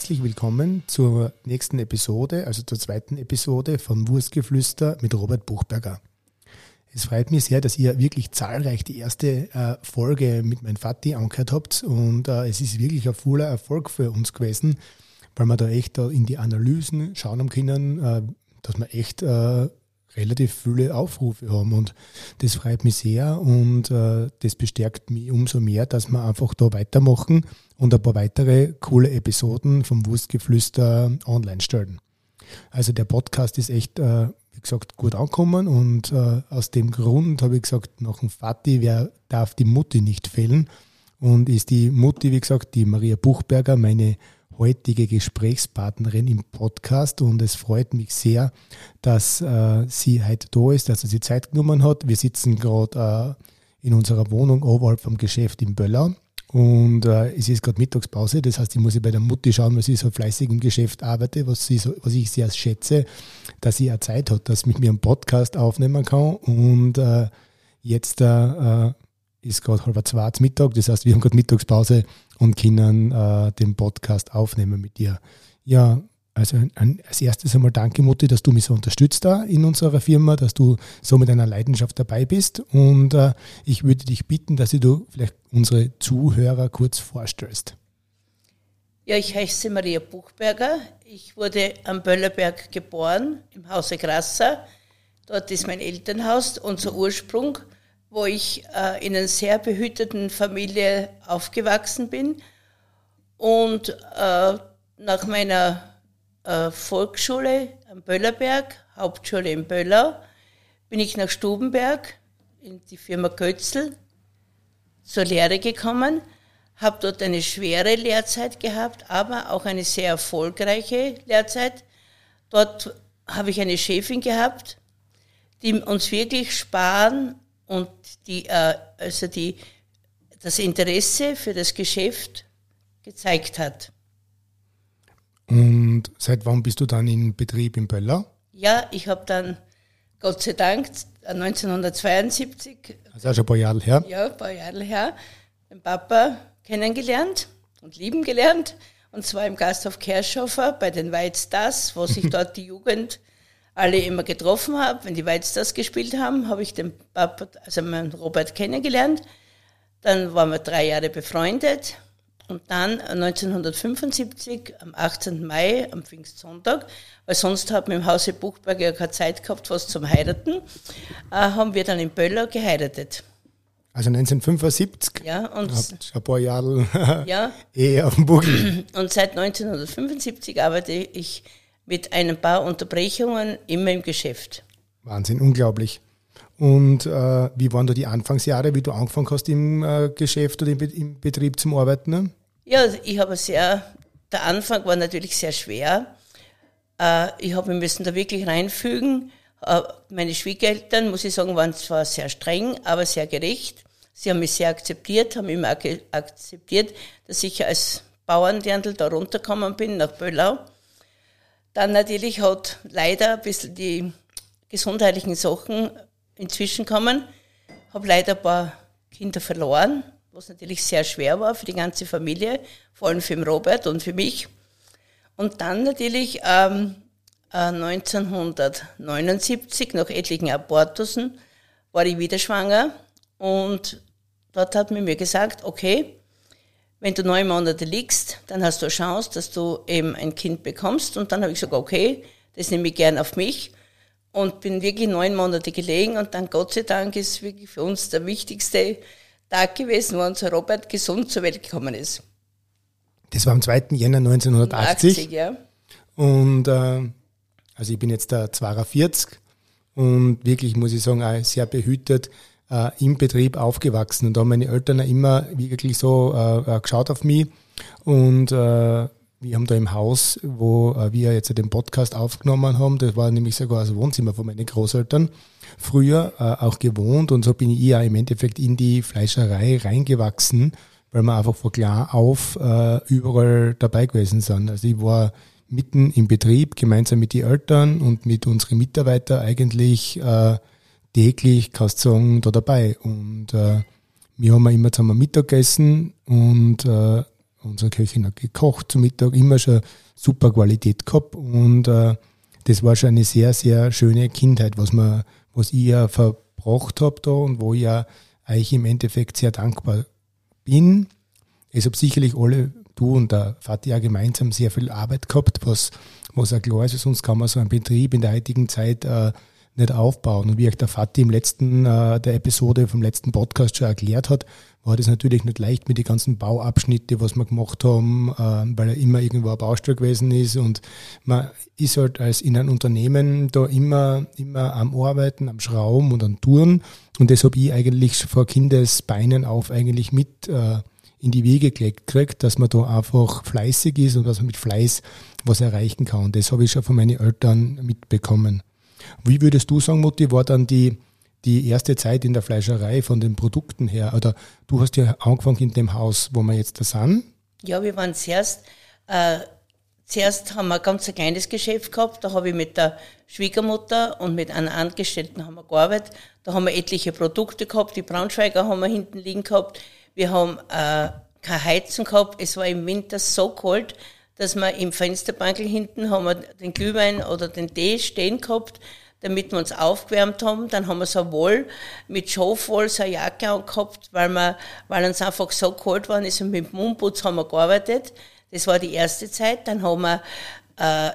Herzlich willkommen zur nächsten Episode, also zur zweiten Episode von Wurstgeflüster mit Robert Buchberger. Es freut mich sehr, dass ihr wirklich zahlreich die erste äh, Folge mit meinem Vati angehört habt und äh, es ist wirklich ein voller Erfolg für uns gewesen, weil wir da echt da in die Analysen schauen haben können, äh, dass wir echt äh, relativ viele Aufrufe haben und das freut mich sehr und äh, das bestärkt mich umso mehr, dass wir einfach da weitermachen und ein paar weitere coole Episoden vom Wurstgeflüster online stellen. Also der Podcast ist echt äh, wie gesagt, gut ankommen und äh, aus dem Grund habe ich gesagt, nach dem Vati, wer darf die Mutti nicht fehlen? Und ist die Mutti, wie gesagt, die Maria Buchberger, meine heutige Gesprächspartnerin im Podcast und es freut mich sehr, dass äh, sie heute da ist, dass sie sich Zeit genommen hat. Wir sitzen gerade äh, in unserer Wohnung oberhalb vom Geschäft in Böller und äh, es ist gerade Mittagspause, das heißt, ich muss bei der Mutti schauen, weil sie so fleißig im Geschäft arbeitet, was, sie so, was ich sehr schätze, dass sie ja Zeit hat, dass sie mit mir einen Podcast aufnehmen kann. Und äh, jetzt äh, äh ist gerade halb zwei Mittag, das heißt, wir haben gerade Mittagspause und können äh, den Podcast aufnehmen mit dir. Ja, also als erstes einmal danke, Mutti, dass du mich so unterstützt da in unserer Firma, dass du so mit einer Leidenschaft dabei bist. Und äh, ich würde dich bitten, dass du vielleicht unsere Zuhörer kurz vorstellst. Ja, ich heiße Maria Buchberger. Ich wurde am Böllerberg geboren, im Hause Grasser. Dort ist mein Elternhaus, unser Ursprung, wo ich äh, in einer sehr behüteten Familie aufgewachsen bin. Und äh, nach meiner äh, Volksschule am Böllerberg, Hauptschule in Böller, bin ich nach Stubenberg in die Firma Götzl zur Lehre gekommen, habe dort eine schwere Lehrzeit gehabt, aber auch eine sehr erfolgreiche Lehrzeit. Dort habe ich eine Chefin gehabt, die uns wirklich sparen und die, äh, also die, das Interesse für das Geschäft gezeigt hat. Und seit wann bist du dann in Betrieb in Böller? Ja, ich habe dann, Gott sei Dank, 1972. Also auch schon ein paar Jahre her? Ja, ein paar Jahre her, den Papa kennengelernt und lieben gelernt. Und zwar im Gasthof Kerschofer bei den White Stars, wo sich dort die Jugend alle immer getroffen hat. Wenn die White Stars gespielt haben, habe ich den Papa, also meinen Robert kennengelernt. Dann waren wir drei Jahre befreundet. Und dann 1975, am 18. Mai, am Pfingstsonntag, weil sonst hat man im Hause Buchberg ja keine Zeit gehabt, was zum Heiraten, äh, haben wir dann in Böller geheiratet. Also 1975? Ja, und ein paar Jahre ja, Ehe auf dem Buckel. Und seit 1975 arbeite ich mit ein paar Unterbrechungen immer im Geschäft. Wahnsinn, unglaublich. Und äh, wie waren da die Anfangsjahre, wie du angefangen hast im äh, Geschäft oder im, im Betrieb zum Arbeiten? Ne? Ja, ich habe sehr, der Anfang war natürlich sehr schwer. Äh, ich habe müssen da wirklich reinfügen. Äh, meine Schwiegereltern, muss ich sagen, waren zwar sehr streng, aber sehr gerecht. Sie haben mich sehr akzeptiert, haben immer akzeptiert, dass ich als Bauerndirndl da runtergekommen bin nach Böllau. Dann natürlich hat leider ein bisschen die gesundheitlichen Sachen inzwischen kommen. Habe leider ein paar Kinder verloren, was natürlich sehr schwer war für die ganze Familie, vor allem für den Robert und für mich. Und dann natürlich ähm, 1979, äh, nach etlichen Abortusen, war ich wieder schwanger und dort hat man mir gesagt, okay, wenn du neun Monate liegst, dann hast du eine Chance, dass du eben ein Kind bekommst. Und dann habe ich gesagt, okay, das nehme ich gern auf mich und bin wirklich neun Monate gelegen und dann Gott sei Dank ist wirklich für uns der wichtigste Tag gewesen, wo unser Robert gesund zur Welt gekommen ist. Das war am 2. Jänner 1980. 80, ja. Und äh, also ich bin jetzt da 42 und wirklich, muss ich sagen, auch sehr behütet äh, im Betrieb aufgewachsen. Und da haben meine Eltern immer wirklich so äh, äh geschaut auf mich und äh, wir haben da im Haus, wo äh, wir jetzt den Podcast aufgenommen haben, das war nämlich sogar das Wohnzimmer von meinen Großeltern, früher äh, auch gewohnt und so bin ich ja im Endeffekt in die Fleischerei reingewachsen, weil wir einfach von klar auf äh, überall dabei gewesen sind. Also ich war mitten im Betrieb gemeinsam mit den Eltern und mit unseren Mitarbeitern eigentlich täglich, kannst du sagen, da dabei. Und wir haben immer zusammen Mittag gegessen und unsere Köchin hat gekocht zum Mittag, immer schon super Qualität gehabt und äh, das war schon eine sehr, sehr schöne Kindheit, was, man, was ich ja verbracht habe da und wo ich ja eigentlich im Endeffekt sehr dankbar bin. Es haben sicherlich alle, du und der Vati ja gemeinsam sehr viel Arbeit gehabt, was, was auch klar ist, sonst kann man so einen Betrieb in der heutigen Zeit äh, nicht aufbauen. Und wie euch der Vati im letzten, äh, der Episode vom letzten Podcast schon erklärt hat, war das natürlich nicht leicht mit den ganzen Bauabschnitte, was wir gemacht haben, äh, weil er immer irgendwo ein Baustelle gewesen ist und man ist halt als in einem Unternehmen da immer, immer am Arbeiten, am Schrauben und am Touren und das habe ich eigentlich vor Kindesbeinen auf eigentlich mit äh, in die Wege gelegt kriegt, dass man da einfach fleißig ist und dass man mit Fleiß was erreichen kann. Und das habe ich schon von meinen Eltern mitbekommen. Wie würdest du sagen, Mutti, war dann die, die erste Zeit in der Fleischerei von den Produkten her? Oder du hast ja angefangen in dem Haus, wo wir jetzt da sind. Ja, wir waren zuerst, äh, zuerst haben wir ein ganz kleines Geschäft gehabt. Da habe ich mit der Schwiegermutter und mit einer Angestellten haben wir gearbeitet. Da haben wir etliche Produkte gehabt. Die Braunschweiger haben wir hinten liegen gehabt. Wir haben äh, keine Heizung gehabt. Es war im Winter so kalt, dass wir im Fensterbankel hinten haben wir den Glühwein oder den Tee stehen gehabt damit wir uns aufgewärmt haben. Dann haben wir so Woll mit Schafwoll, so eine Jacke angehabt, weil, wir, weil uns einfach so kalt war ist und mit dem Mundputz haben wir gearbeitet. Das war die erste Zeit. Dann haben wir äh,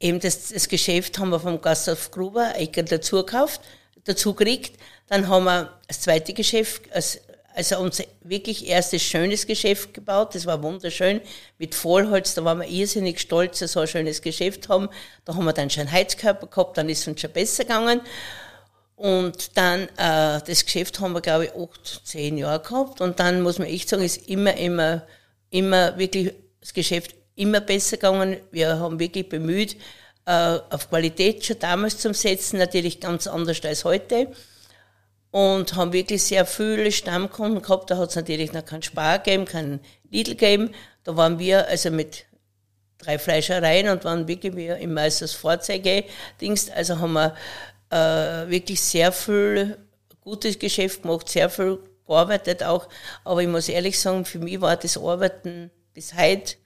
eben das, das Geschäft haben wir vom Gasthof Gruber Ecke dazu gekauft, dazu gekriegt. Dann haben wir das zweite Geschäft, also also unser wirklich erstes schönes Geschäft gebaut. Das war wunderschön mit Vollholz. Da waren wir irrsinnig stolz, dass wir so ein schönes Geschäft haben. Da haben wir dann schon Heizkörper gehabt, dann ist es uns schon besser gegangen. Und dann, äh, das Geschäft haben wir, glaube ich, acht, zehn Jahre gehabt. Und dann muss man echt sagen, ist immer, immer, immer wirklich das Geschäft immer besser gegangen. Wir haben wirklich bemüht, äh, auf Qualität schon damals zu setzen, natürlich ganz anders als heute und haben wirklich sehr viele Stammkunden gehabt. Da hat es natürlich noch keinen Spar gegeben, keinen Lidl gegeben. Da waren wir also mit drei Fleischereien und waren wirklich wie im Meisters Vorzeige-Dings. Also haben wir äh, wirklich sehr viel gutes Geschäft gemacht, sehr viel gearbeitet auch. Aber ich muss ehrlich sagen, für mich war das Arbeiten bis heute,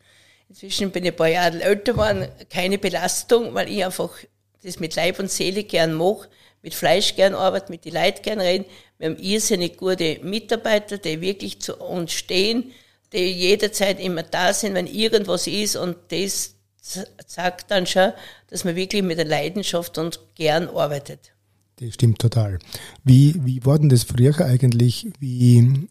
inzwischen bin ich ein paar Jahre älter geworden, keine Belastung, weil ich einfach das mit Leib und Seele gern mache mit Fleisch gern arbeiten, mit den Leuten gern reden. Wir haben irrsinnig gute Mitarbeiter, die wirklich zu uns stehen, die jederzeit immer da sind, wenn irgendwas ist und das sagt dann schon, dass man wirklich mit der Leidenschaft und gern arbeitet. Das stimmt total. Wie, wie war denn das früher eigentlich? Wie,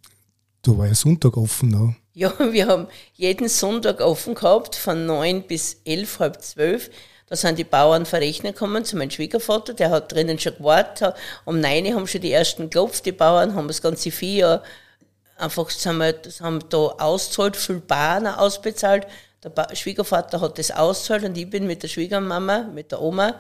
da war ja Sonntag offen noch. Ja, wir haben jeden Sonntag offen gehabt, von neun bis elf, halb zwölf. Da sind die Bauern verrechnen gekommen zu meinem Schwiegervater, der hat drinnen schon gewartet. Um neun haben schon die ersten geklopft, die Bauern haben das ganze Vieh ja einfach, haben, wir, das haben da auszahlt, viel Bauern ausbezahlt. Der Schwiegervater hat das auszahlt und ich bin mit der Schwiegermama, mit der Oma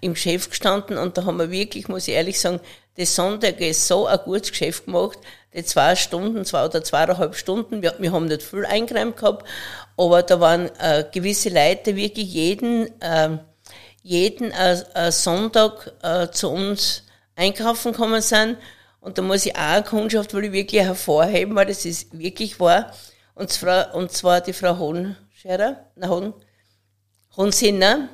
im Geschäft gestanden und da haben wir wirklich, muss ich ehrlich sagen, das Sonntag ist so ein gutes Geschäft gemacht. Die zwei Stunden, zwei oder zweieinhalb Stunden, wir, wir haben nicht viel eingeräumt gehabt, aber da waren äh, gewisse Leute, wirklich jeden, äh, jeden äh, äh, Sonntag äh, zu uns einkaufen gekommen sind. Und da muss ich auch eine Kundschaft ich wirklich hervorheben, weil das ist wirklich wahr. Und zwar, und zwar die Frau Hohenscherer, na, Hohen, Hohensinner,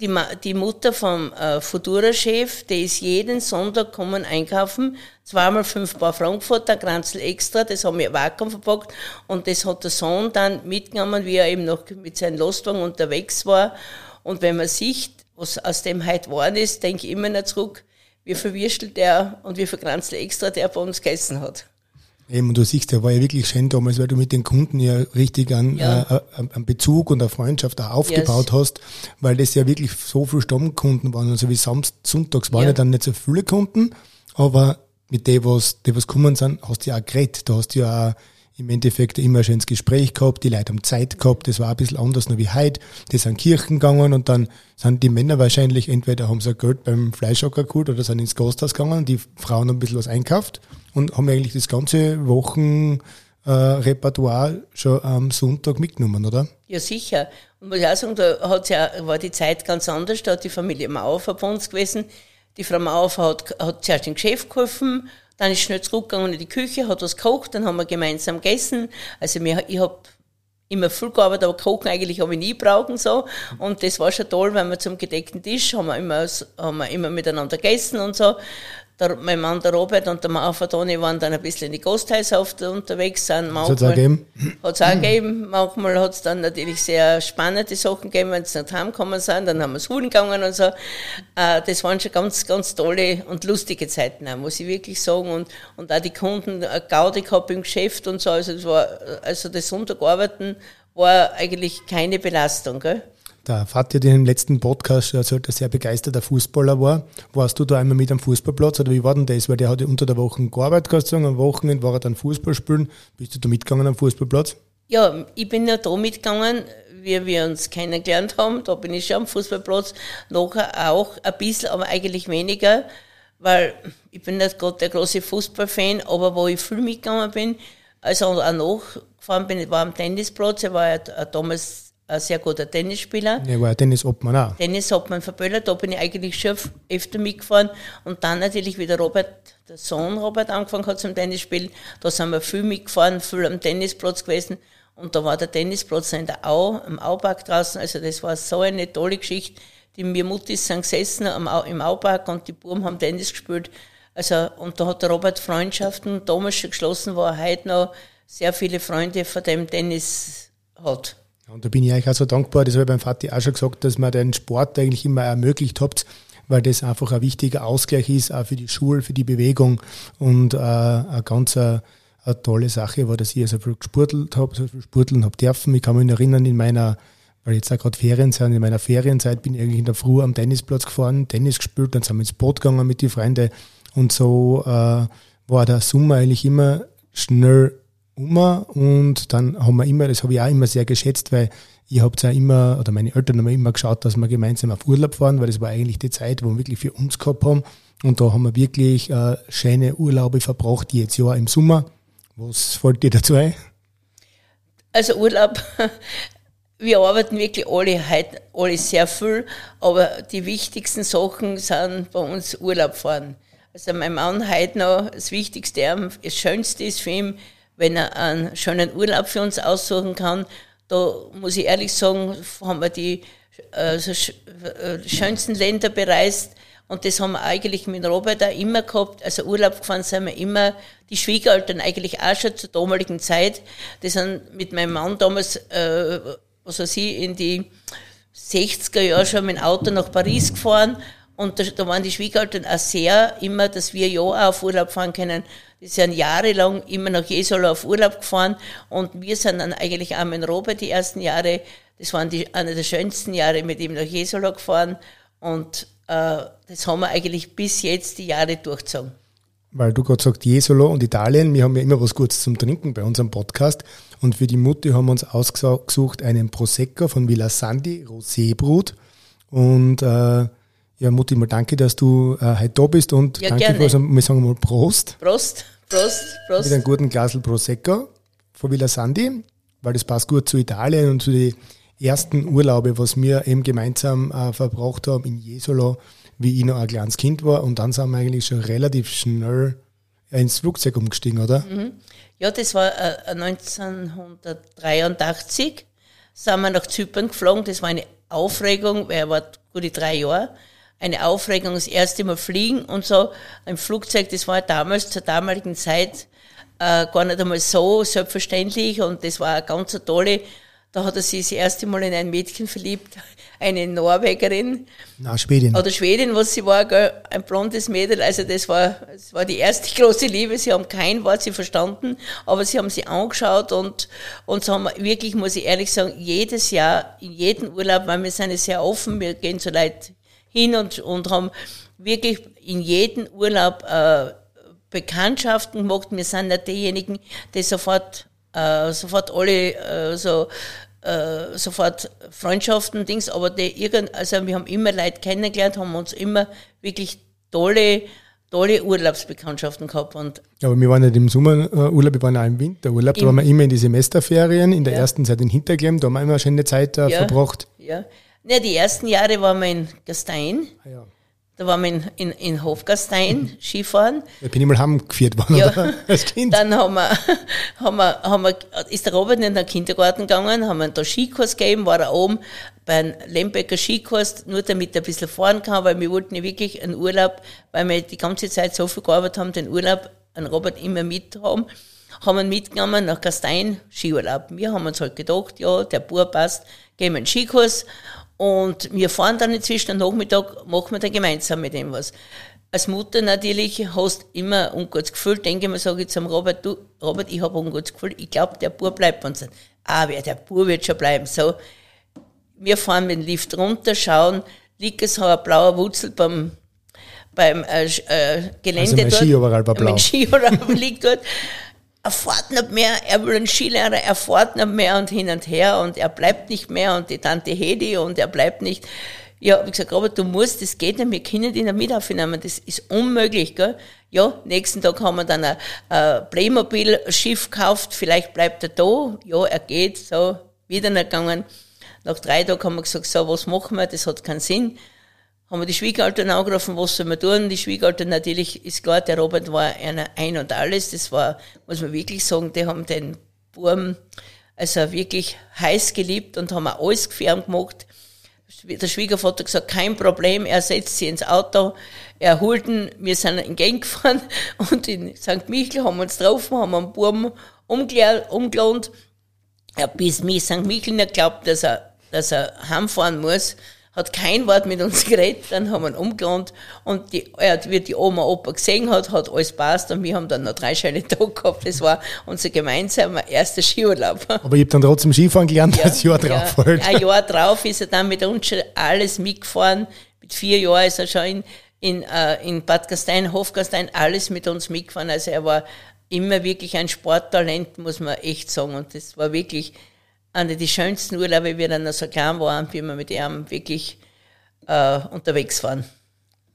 die, die Mutter vom äh, Futura-Chef, die ist jeden Sonntag kommen einkaufen, zweimal fünf Paar Frankfurter, Kranzel extra, das haben wir Vakuum verpackt und das hat der Sohn dann mitgenommen, wie er eben noch mit seinem Lastwagen unterwegs war. Und wenn man sieht, was aus dem heute geworden ist, denke ich immer noch zurück, wie verwirstelt der und wie viel Kranzel extra der bei uns gegessen hat. Eben, du siehst, der war ja wirklich schön damals, weil du mit den Kunden ja richtig einen, ja. äh, einen Bezug und eine Freundschaft auch aufgebaut yes. hast, weil das ja wirklich so viele Stammkunden waren. Also wie Samst, Sonntags waren ja. ja dann nicht so viele Kunden, aber mit denen, was, die was kommen sind, hast du ja auch geredet. Da hast du ja auch im Endeffekt immer schön ins Gespräch gehabt, die Leute haben Zeit gehabt, das war ein bisschen anders noch wie heute. Die sind Kirchen gegangen und dann sind die Männer wahrscheinlich entweder haben sie Geld beim Fleischhocker geholt oder sind ins Gasthaus gegangen, die Frauen haben ein bisschen was einkauft und haben eigentlich das ganze Wochenrepertoire schon am Sonntag mitgenommen, oder? Ja, sicher. Und muss ich auch sagen, da hat's ja, war die Zeit ganz anders, da hat die Familie Mauer bei uns gewesen. Die Frau Mauer hat, hat zuerst im Geschäft geholfen, dann ist schnell zurückgegangen in die Küche, hat was gekocht, dann haben wir gemeinsam gegessen. Also mir, ich habe immer viel gearbeitet, aber kochen eigentlich habe ich nie brauchen so. Und das war schon toll, weil wir zum gedeckten Tisch haben wir immer, haben wir immer miteinander gegessen und so der, mein Mann, der Robert und der Toni waren dann ein bisschen in die Gasthäuser unterwegs. Sind. Manchmal, hat's auch gegeben? Hat's auch gegeben. Manchmal hat's dann natürlich sehr spannende Sachen gegeben, wenn sie nicht heimgekommen sind. Dann haben wir es Huhn gegangen und so. Äh, das waren schon ganz, ganz tolle und lustige Zeiten, auch, muss ich wirklich sagen. Und, und auch die Kunden, eine Gaudi gehabt im Geschäft und so. Also, das war, also das Sonntagarbeiten war eigentlich keine Belastung, gell? Der Vati in dem letzten Podcast schon erzählt, er sehr begeisterter Fußballer war. Warst du da einmal mit am Fußballplatz oder wie war denn das? Weil der hat unter der Woche gearbeitet, kannst du sagen, am Wochenende war er dann Fußball spielen. Bist du da mitgegangen am Fußballplatz? Ja, ich bin ja da mitgegangen, wie wir uns kennengelernt haben. Da bin ich schon am Fußballplatz. Nachher auch ein bisschen, aber eigentlich weniger, weil ich bin nicht gerade der große Fußballfan, aber wo ich viel mitgegangen bin, also auch nachgefahren bin, war am Tennisplatz. Er war ja damals ein sehr guter Tennisspieler. Ja, war Dennis Obmann auch. Dennis Obmann verböllert, da bin ich eigentlich schon öfter mitgefahren. Und dann natürlich, wie der Robert, der Sohn Robert angefangen hat zum Tennisspielen, da sind wir viel mitgefahren, viel am Tennisplatz gewesen. Und da war der Tennisplatz in der Au, im Aupark draußen. Also das war so eine tolle Geschichte. Die mir Muttis sind gesessen Au, im Aupark und die Buben haben Tennis gespielt. Also, und da hat der Robert Freundschaften damals schon geschlossen, wo er heute noch sehr viele Freunde von dem Tennis hat. Und da bin ich euch auch so dankbar, das habe ich beim Vati auch schon gesagt, dass man den Sport eigentlich immer ermöglicht habt, weil das einfach ein wichtiger Ausgleich ist, auch für die Schule, für die Bewegung und äh, eine ganz eine, äh, eine tolle Sache war, dass ich so viel gesportelt habe, so viel sporteln habe dürfen. Ich kann mich erinnern, in meiner, weil jetzt auch gerade Ferien sind, in meiner Ferienzeit bin ich eigentlich in der Früh am Tennisplatz gefahren, Tennis gespielt, dann sind wir ins Boot gegangen mit den Freunden und so äh, war der Sommer eigentlich immer schnell um und dann haben wir immer, das habe ich auch immer sehr geschätzt, weil ich habe ja immer, oder meine Eltern haben immer geschaut, dass wir gemeinsam auf Urlaub fahren, weil das war eigentlich die Zeit, wo wir wirklich für uns gehabt haben. Und da haben wir wirklich äh, schöne Urlaube verbracht, jetzt Jahr im Sommer. Was fällt dir dazu ein? Also Urlaub, wir arbeiten wirklich alle heute, alle sehr viel, aber die wichtigsten Sachen sind bei uns Urlaub fahren. Also mein Mann heute noch, das Wichtigste, das Schönste ist für ihn, wenn er einen schönen Urlaub für uns aussuchen kann. Da muss ich ehrlich sagen, haben wir die äh, äh, schönsten Länder bereist. Und das haben wir eigentlich mit Robert auch immer gehabt. Also Urlaub gefahren sind wir immer. Die Schwiegereltern eigentlich auch schon zur damaligen Zeit. Die sind mit meinem Mann damals, äh, was weiß ich, in die 60er Jahre schon mit dem Auto nach Paris gefahren. Und da, da waren die Schwiegereltern auch sehr immer, dass wir ja auch auf Urlaub fahren können. Die sind jahrelang immer nach Jesolo auf Urlaub gefahren und wir sind dann eigentlich auch mit Robert die ersten Jahre, das waren die, eine der schönsten Jahre mit ihm nach Jesolo gefahren und äh, das haben wir eigentlich bis jetzt die Jahre durchgezogen. Weil du gerade sagst, Jesolo und Italien, wir haben ja immer was Gutes zum Trinken bei unserem Podcast und für die Mutti haben wir uns ausgesucht einen Prosecco von Villa Sandi, Rosébrut und äh, ja, Mutti, mal danke, dass du äh, heute da bist und ja, danke gerne. also, wir sagen mal Prost. Prost, Prost, Prost. Mit einem guten Glasel Prosecco von Villa Sandi, weil das passt gut zu Italien und zu den ersten Urlaube, was wir eben gemeinsam äh, verbracht haben in Jesolo, wie ich noch ein kleines Kind war und dann sind wir eigentlich schon relativ schnell ins Flugzeug umgestiegen, oder? Mhm. Ja, das war äh, 1983, sind wir nach Zypern geflogen, das war eine Aufregung, weil er war gute drei Jahre eine Aufregung, das erste Mal fliegen und so. Ein Flugzeug, das war damals, zur damaligen Zeit, äh, gar nicht einmal so selbstverständlich und das war eine ganz tolle. Da hat er sich das erste Mal in ein Mädchen verliebt, eine Norwegerin. Na, Schwedin. Oder Schwedin, was sie war, gell? ein blondes Mädel. Also das war, das war die erste große Liebe. Sie haben kein Wort sie verstanden, aber sie haben sie angeschaut und, und so haben wir wirklich, muss ich ehrlich sagen, jedes Jahr, in jedem Urlaub, weil wir sind ja sehr offen, wir gehen so Leute hin und, und haben wirklich in jedem Urlaub äh, Bekanntschaften gemacht. Wir sind nicht diejenigen, die sofort, äh, sofort alle äh, so äh, sofort Freundschaften, Dings, aber die irgend, also wir haben immer Leute kennengelernt, haben uns immer wirklich tolle, tolle Urlaubsbekanntschaften gehabt. Und aber wir waren nicht im Sommerurlaub, wir waren auch im Winterurlaub, da waren wir immer in die Semesterferien, in der ja. ersten Zeit in Hinterklemm, da haben wir immer schöne Zeit äh, ja, verbracht. Ja, ja, die ersten Jahre waren wir in Gastein. Ah, ja. Da waren wir in, in, in Hofgastein Skifahren. Da bin ich mal heimgeführt worden, Ja. oder? Als Kind. Dann haben wir, haben wir, haben wir, ist der Robert in den Kindergarten gegangen, haben wir da Skikurs gegeben, war er oben beim Lembecker Skikurs, nur damit er ein bisschen fahren kann, weil wir wollten ja wirklich einen Urlaub, weil wir die ganze Zeit so viel gearbeitet haben, den Urlaub, einen Robert immer mit haben, haben wir ihn mitgenommen nach Gastein, Skiurlaub. Wir haben uns halt gedacht, ja, der Bub passt, gehen wir einen Skikurs und wir fahren dann inzwischen am Nachmittag, machen wir dann gemeinsam mit ihm was. Als Mutter natürlich hast immer ein ungutes Gefühl, denke ich mir, sage ich zum Robert, du, Robert, ich habe ein ungutes Gefühl, ich glaube, der Bub bleibt bei uns. Ah, wer, der Bub wird schon bleiben. So, wir fahren mit dem Lift runter, schauen, liegt so ein blauer Wurzel beim, beim äh, äh, Gelände Also mein dort. Skioverall war blau. Mein Skioverall liegt dort. Er fährt nicht mehr, er will einen Skilehrer, er fährt nicht mehr und hin und her und er bleibt nicht mehr und die Tante Hedi und er bleibt nicht. Ja, ich gesagt, Robert, du musst, das geht nicht, wir können dich nicht mit aufnehmen, das ist unmöglich, gell? Ja, nächsten Tag haben wir dann ein, ein Playmobil-Schiff gekauft, vielleicht bleibt er da. Ja, er geht, so, wieder nicht gegangen. Nach drei Tagen haben wir gesagt, so, was machen wir, das hat keinen Sinn haben wir die Schwiegereltern angerufen, was soll man tun? Die Schwiegereltern natürlich, ist klar, der Robert war einer ein und alles. Das war, muss man wirklich sagen, die haben den Burm also wirklich heiß geliebt und haben auch alles gefärbt gemacht. Der Schwiegervater gesagt, kein Problem, er setzt sie ins Auto, er holt ihn, wir sind entgegengefahren und in St. Michel haben wir uns getroffen, haben einen Burm umgelohnt. Er bis mich St. Michel nicht glaubt, dass er, dass er heimfahren muss. Hat kein Wort mit uns geredet, dann haben wir ihn umgelohnt und die, hat, wie die Oma Opa gesehen hat, hat alles passt und wir haben dann noch drei schöne Tage gehabt. Das war unser gemeinsamer erster Skiurlaub. Aber ich habe dann trotzdem Skifahren gelernt, das Jahr drauf ja, halt. Ein Jahr drauf ist er dann mit uns schon alles mitgefahren. Mit vier Jahren ist er schon in, in, äh, in Bad Gastein, Hofgastein, alles mit uns mitgefahren. Also er war immer wirklich ein Sporttalent, muss man echt sagen. Und das war wirklich einer der schönsten Urlaube, wie wir dann noch so klein waren, wie wir mit ihm wirklich äh, unterwegs waren.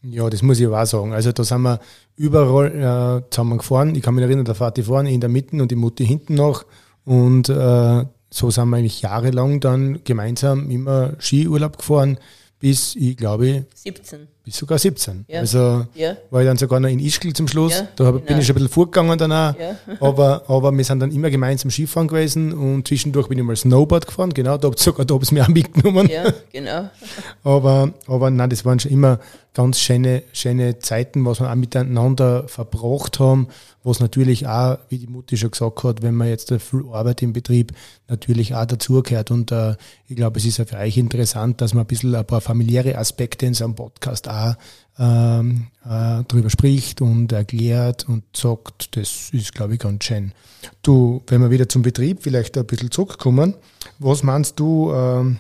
Ja, das muss ich auch sagen. Also da sind wir überall äh, zusammen gefahren. Ich kann mich erinnern, der Vati vorne in der Mitte und die Mutti hinten noch. Und äh, so sind wir eigentlich jahrelang dann gemeinsam immer Skiurlaub gefahren, bis ich glaube, 17. bis sogar 17. Ja. Also Ja. war ich dann sogar noch in Ischgl zum Schluss. Ja, da hab, bin genau. ich schon ein bisschen vorgegangen. Ja. Aber, aber wir sind dann immer gemeinsam Skifahren gewesen und zwischendurch bin ich mal Snowboard gefahren. Genau, da habt sogar da hab's mir auch mitgenommen. Ja, genau. Aber, aber nein, das waren schon immer ganz schöne, schöne Zeiten, was wir auch miteinander verbracht haben, was natürlich auch, wie die Mutti schon gesagt hat, wenn man jetzt viel Arbeit im Betrieb natürlich auch dazugehört. Und äh, ich glaube, es ist ja für euch interessant, dass man ein bisschen ein paar familiäre Aspekte in so einem Podcast auch ähm, äh, drüber spricht und erklärt und sagt, das ist, glaube ich, ganz schön. Du, wenn wir wieder zum Betrieb vielleicht ein bisschen zurückkommen, was meinst du, ähm,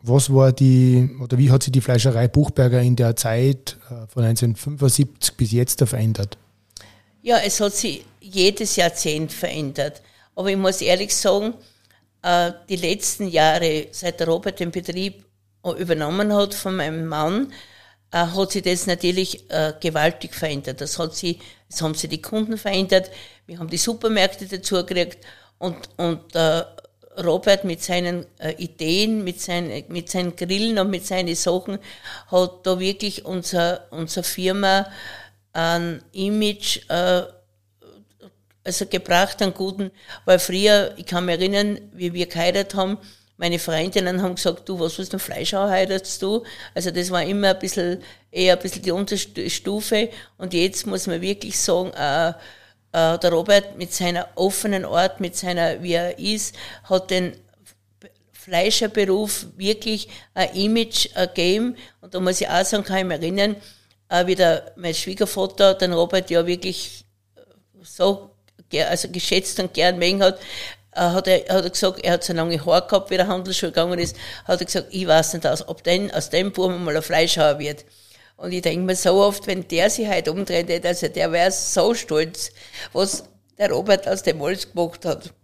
was war die, oder wie hat sich die Fleischerei Buchberger in der Zeit äh, von 1975 bis jetzt verändert? Ja, es hat sich jedes Jahrzehnt verändert. Aber ich muss ehrlich sagen, äh, die letzten Jahre, seit der Robert den Betrieb übernommen hat von meinem Mann, äh, hat sich das natürlich äh, gewaltig verändert. Das hat sie, es haben sich die Kunden verändert. Wir haben die Supermärkte dazu gekriegt und, und äh, Robert mit seinen äh, Ideen, mit seinen, mit seinen Grillen und mit seinen Sachen hat da wirklich unser, unsere Firma ein Image äh, also gebracht, einen guten, weil früher, ich kann mich erinnern, wie wir geheiratet haben, meine Freundinnen haben gesagt, du, was willst du, Fleischhauer heiratest du? Also das war immer ein bisschen, eher ein bisschen die unterste Stufe und jetzt muss man wirklich sagen, äh, äh, der Robert mit seiner offenen Art, mit seiner, wie er ist, hat den Fleischerberuf wirklich ein Image gegeben. Und da muss ich auch sagen, kann ich mich erinnern, äh, wie der, mein Schwiegervater den Robert ja wirklich so also geschätzt und gern mögen hat, hat er, hat er gesagt, er hat so lange Haar gehabt, wie der Handelsschule gegangen ist, hat er gesagt, ich weiß nicht, aus, ob denn, aus dem Buben mal ein Fleischhauer wird. Und ich denke mir so oft, wenn der sich heute umdreht also der wäre so stolz, was der Robert aus dem alles gemacht hat.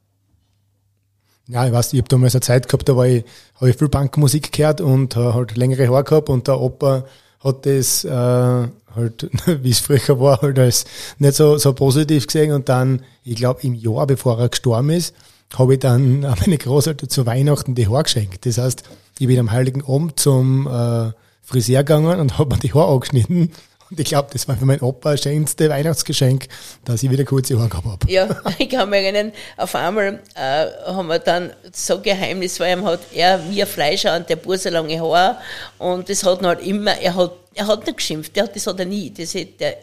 Ja, ich weiß, ich habe damals eine Zeit gehabt, da war ich, habe ich viel Punkmusik gehört und äh, halt längere Haare gehabt und der Opa hat das äh, halt, wie es früher war, halt als nicht so, so positiv gesehen und dann, ich glaube, im Jahr, bevor er gestorben ist, habe ich dann an meine Großeltern zu Weihnachten die Haare geschenkt. Das heißt, ich bin am Heiligen Abend zum äh, Friseur gegangen und habe mir die Haare angeschnitten. Und ich glaube, das war für meinen Opa das schönste Weihnachtsgeschenk, dass ich wieder kurze Haare gehabt habe. Ja, ich kann mich erinnern, auf einmal äh, haben wir dann so Geheimnis, weil hat er wie ein Fleischer und der Bur so lange Haare und das hat halt immer, er hat, er hat nicht geschimpft, der, das hat er nie. Das hat, der,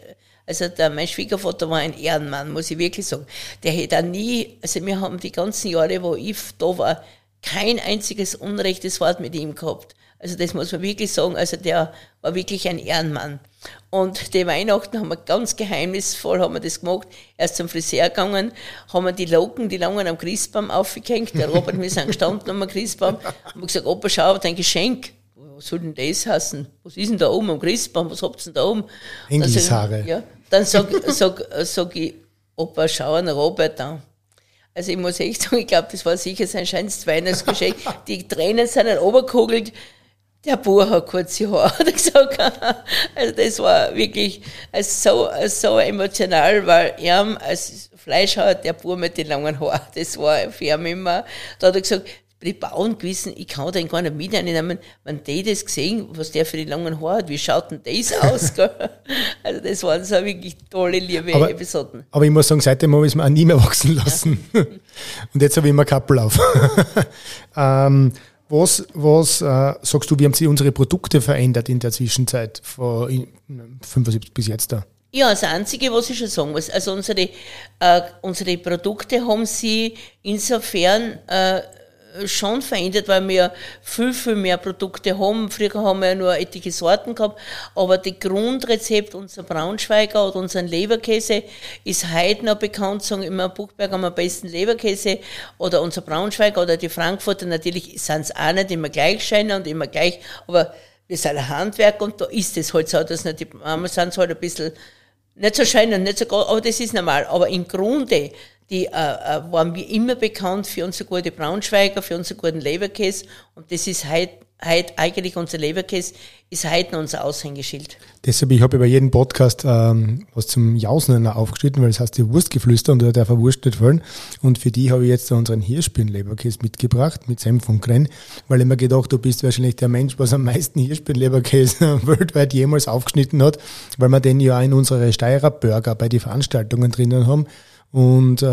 also der, mein Schwiegervater war ein Ehrenmann, muss ich wirklich sagen. Der hätte auch nie, also wir haben die ganzen Jahre, wo ich da war, kein einziges unrechtes Wort mit ihm gehabt. Also das muss man wirklich sagen. Also der war wirklich ein Ehrenmann. Und die Weihnachten haben wir ganz geheimnisvoll haben wir das gemacht. Erst zum Friseur gegangen, haben wir die Locken, die langen am Christbaum aufgehängt. Der Robert, wir sind gestanden am Christbaum. Haben gesagt, Opa, schau, dein Geschenk. Was soll denn das heißen? Was ist denn da oben am Christbaum? Was habt ihr denn da oben? Engelshaare. Ja, dann sag, sag, sag ich, Opa, schau an Robert an. Also ich muss echt sagen, ich glaube, das war sicher sein schönstes Weihnachtsgeschenk. Die Tränen sind dann oberkugelt der Bauer hat kurze Haare, hat er gesagt. Also das war wirklich so, so emotional, weil er als Fleischhauer, der Bauer mit den langen Haaren, das war für ihn immer, da hat er gesagt, die Bauern gewissen, ich kann den gar nicht mitnehmen, wenn die das gesehen, was der für die langen Haare hat, wie schaut denn das aus? also das waren so wirklich tolle, liebe aber, Episoden. Aber ich muss sagen, seitdem habe ich es mir auch nie mehr wachsen lassen. Ja. Und jetzt habe ich immer Kappel auf. ähm, was, was äh, sagst du, wie haben sich unsere Produkte verändert in der Zwischenzeit von 75 bis jetzt da? Ja, das Einzige, was ich schon sagen muss, also unsere, äh, unsere Produkte haben sie insofern äh, schon verändert, weil wir viel, viel mehr Produkte haben. Früher haben wir ja nur etliche Sorten gehabt, aber das Grundrezept, unser Braunschweiger oder unseren Leberkäse, ist heute noch bekannt, sagen immer, Buchberg haben wir am besten Leberkäse oder unser Braunschweiger oder die Frankfurter, natürlich sind es auch nicht immer gleich scheinen und immer gleich, aber wir sind ein Handwerk und da ist es halt so, dass nicht die Mama sind halt ein bisschen nicht so schön und nicht so aber das ist normal. Aber im Grunde die äh, äh, waren wir immer bekannt für unsere gute Braunschweiger, für unseren guten Leberkäse. Und das ist heute heute eigentlich unser Leberkäse ist heute unser Aushängeschild. Deshalb, ich habe über jeden Podcast ähm, was zum Jausen aufgeschnitten, weil es heißt die Wurstgeflüster und da darf Wurst nicht fallen. Und für die habe ich jetzt unseren Hirschbirnleberkäse mitgebracht mit Senf und Grenn, weil ich mir gedacht, du bist wahrscheinlich der Mensch, was am meisten Hirschbirnleberkäse weltweit jemals aufgeschnitten hat, weil wir den ja auch in unsere Steirer Burger bei den Veranstaltungen drinnen haben. Und äh,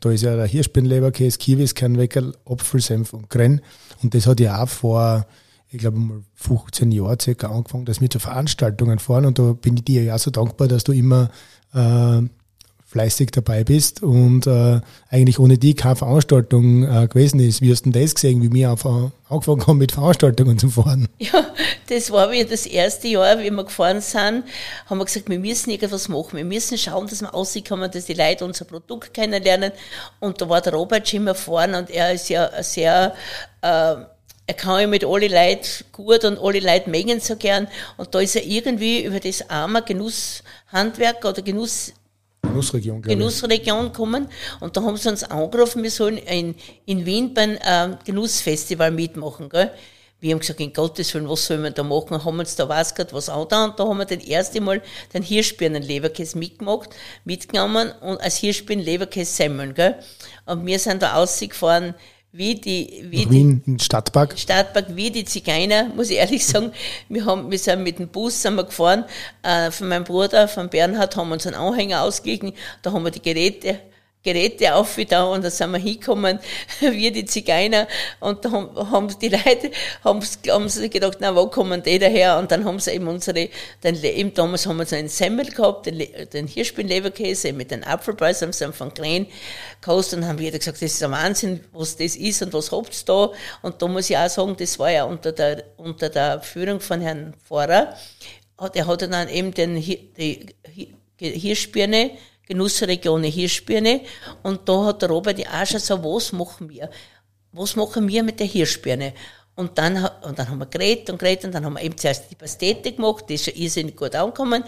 da ist ja der Hirschbirnleberkäse, Kiwis, Kernweckerl, Apfelsenf und Grenn. Und das hat ja auch vor, ich glaube mal 15 Jahren circa angefangen, dass wir zu Veranstaltungen fahren. Und da bin ich dir ja so dankbar, dass du immer äh, fleißig dabei bist und äh, eigentlich ohne die keine Veranstaltung äh, gewesen ist. Wie hast du denn das gesehen, wie wir auf, angefangen haben mit Veranstaltungen zu fahren? Ja, das war wieder das erste Jahr, wie wir gefahren sind, haben wir gesagt, wir müssen irgendwas machen. Wir müssen schauen, dass wir rauskommen, dass die Leute unser Produkt kennenlernen. Und da war der Robert schon immer vorne und er ist ja sehr... Äh, er kann ja mit alle Leuten gut und alle Leute mögen so gern. Und da ist er irgendwie über das arme Genusshandwerk oder Genuss Genussregion, Genussregion kommen. Und da haben sie uns angerufen, wir sollen in, in Wien beim äh, Genussfestival mitmachen. Gell? Wir haben gesagt, in Gottes Willen, was sollen wir da machen? Haben uns da was gehabt, was auch da. Und da haben wir den ersten Mal den Hirschbirnen-Leberkäse mitgemacht, mitgenommen und als Hirschbirnen-Leberkäse semmeln. Gell? Und wir sind da ausgefahren, wie die, wie Wien, die, Stadtpark. Stadtpark, wie die Zigeuner, muss ich ehrlich sagen. Wir haben, wir sind mit dem Bus sind wir gefahren, äh, von meinem Bruder, von Bernhard, haben wir uns einen Anhänger ausgelegt, da haben wir die Geräte Geräte auf wieder und da sind wir hingekommen, wir die Zigeuner und da haben, haben die Leute, haben, haben sie gedacht, na, wo kommen die daher? Und dann haben sie eben unsere, den, eben damals haben wir so einen Semmel gehabt, den, den Hirschbein-Leberkäse mit den Apfelpreis, haben sie von klein gekostet und haben wieder gesagt, das ist ein Wahnsinn, was das ist und was habt ihr da? Und da muss ich auch sagen, das war ja unter der, unter der Führung von Herrn Pfarrer, der hat dann eben den, die Hirschbirne, Genussregion Hirschbirne. Und da hat der Robert auch schon so, was machen wir? Was machen wir mit der Hirschbirne? Und dann, und dann haben wir geredet und geredet und dann haben wir eben zuerst die Pastete gemacht, die ist schon irrsinnig gut angekommen.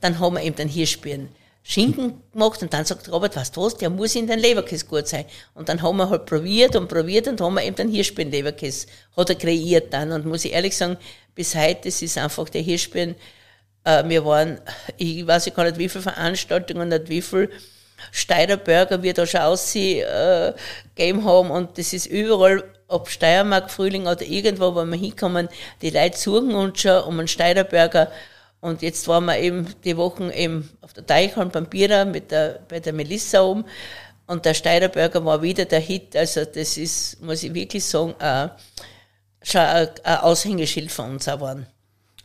Dann haben wir eben den Hirschbirnen Schinken gemacht und dann sagt Robert, weißt du was, der muss in den Leberkäse gut sein. Und dann haben wir halt probiert und probiert und haben wir eben den Hirschbirnen-Leberkäse, hat er kreiert dann. Und muss ich ehrlich sagen, bis heute, das ist einfach der Hirschbirnen wir waren, ich weiß gar nicht, wie viele Veranstaltungen und wie viel Steirer Burger wir da schon ausgegeben äh, haben und das ist überall ab Steiermark Frühling oder irgendwo, wo wir hinkommen, die Leute suchen uns schon um einen Steinerberger. Und jetzt waren wir eben die Wochen eben auf der Teichholm beim Bierer mit der, bei der Melissa oben. Und der Steinerberger war wieder der Hit. Also das ist, muss ich wirklich sagen, äh, schon ein, Aushängeschild von uns geworden.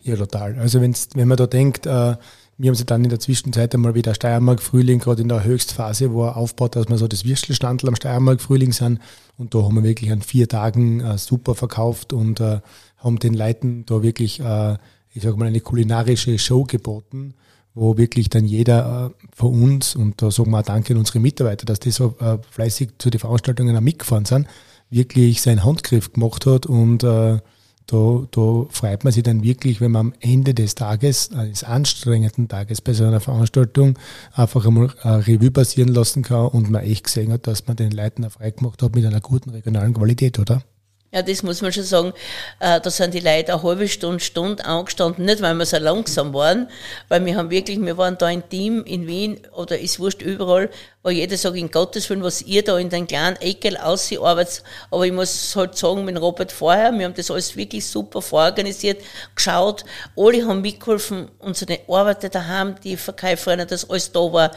Ja, total. Also wenn's, wenn man da denkt, äh, wir haben sie dann in der Zwischenzeit einmal wieder Steiermark Frühling, gerade in der Höchstphase, wo er aufbaut, dass wir so das Würstelstandel am Steiermark Frühling sind. Und da haben wir wirklich an vier Tagen äh, super verkauft und äh, haben den Leuten da wirklich, äh, ich sage mal, eine kulinarische Show geboten, wo wirklich dann jeder äh, von uns, und da sagen wir auch Danke an unsere Mitarbeiter, dass die so äh, fleißig zu den Veranstaltungen auch mitgefahren sind, wirklich seinen Handgriff gemacht hat und äh, da, da freut man sich dann wirklich, wenn man am Ende des Tages, eines anstrengenden Tages bei so einer Veranstaltung einfach einmal eine Revue passieren lassen kann und man echt gesehen hat, dass man den Leuten auch freigemacht hat mit einer guten regionalen Qualität, oder? Ja, das muss man schon sagen. Äh, da sind die Leute eine halbe Stunde, Stunde angestanden, nicht weil wir so langsam waren, weil wir haben wirklich, wir waren da ein Team in Wien oder ist wurscht überall, wo jeder sagt, in Gottes Willen, was ihr da in den kleinen Eckel ausarbeitet. Aber ich muss halt sagen, mit Robert vorher, wir haben das alles wirklich super vororganisiert, geschaut, alle haben mitgeholfen, unsere Arbeiter daheim, die Verkäuferinnen, dass alles da war,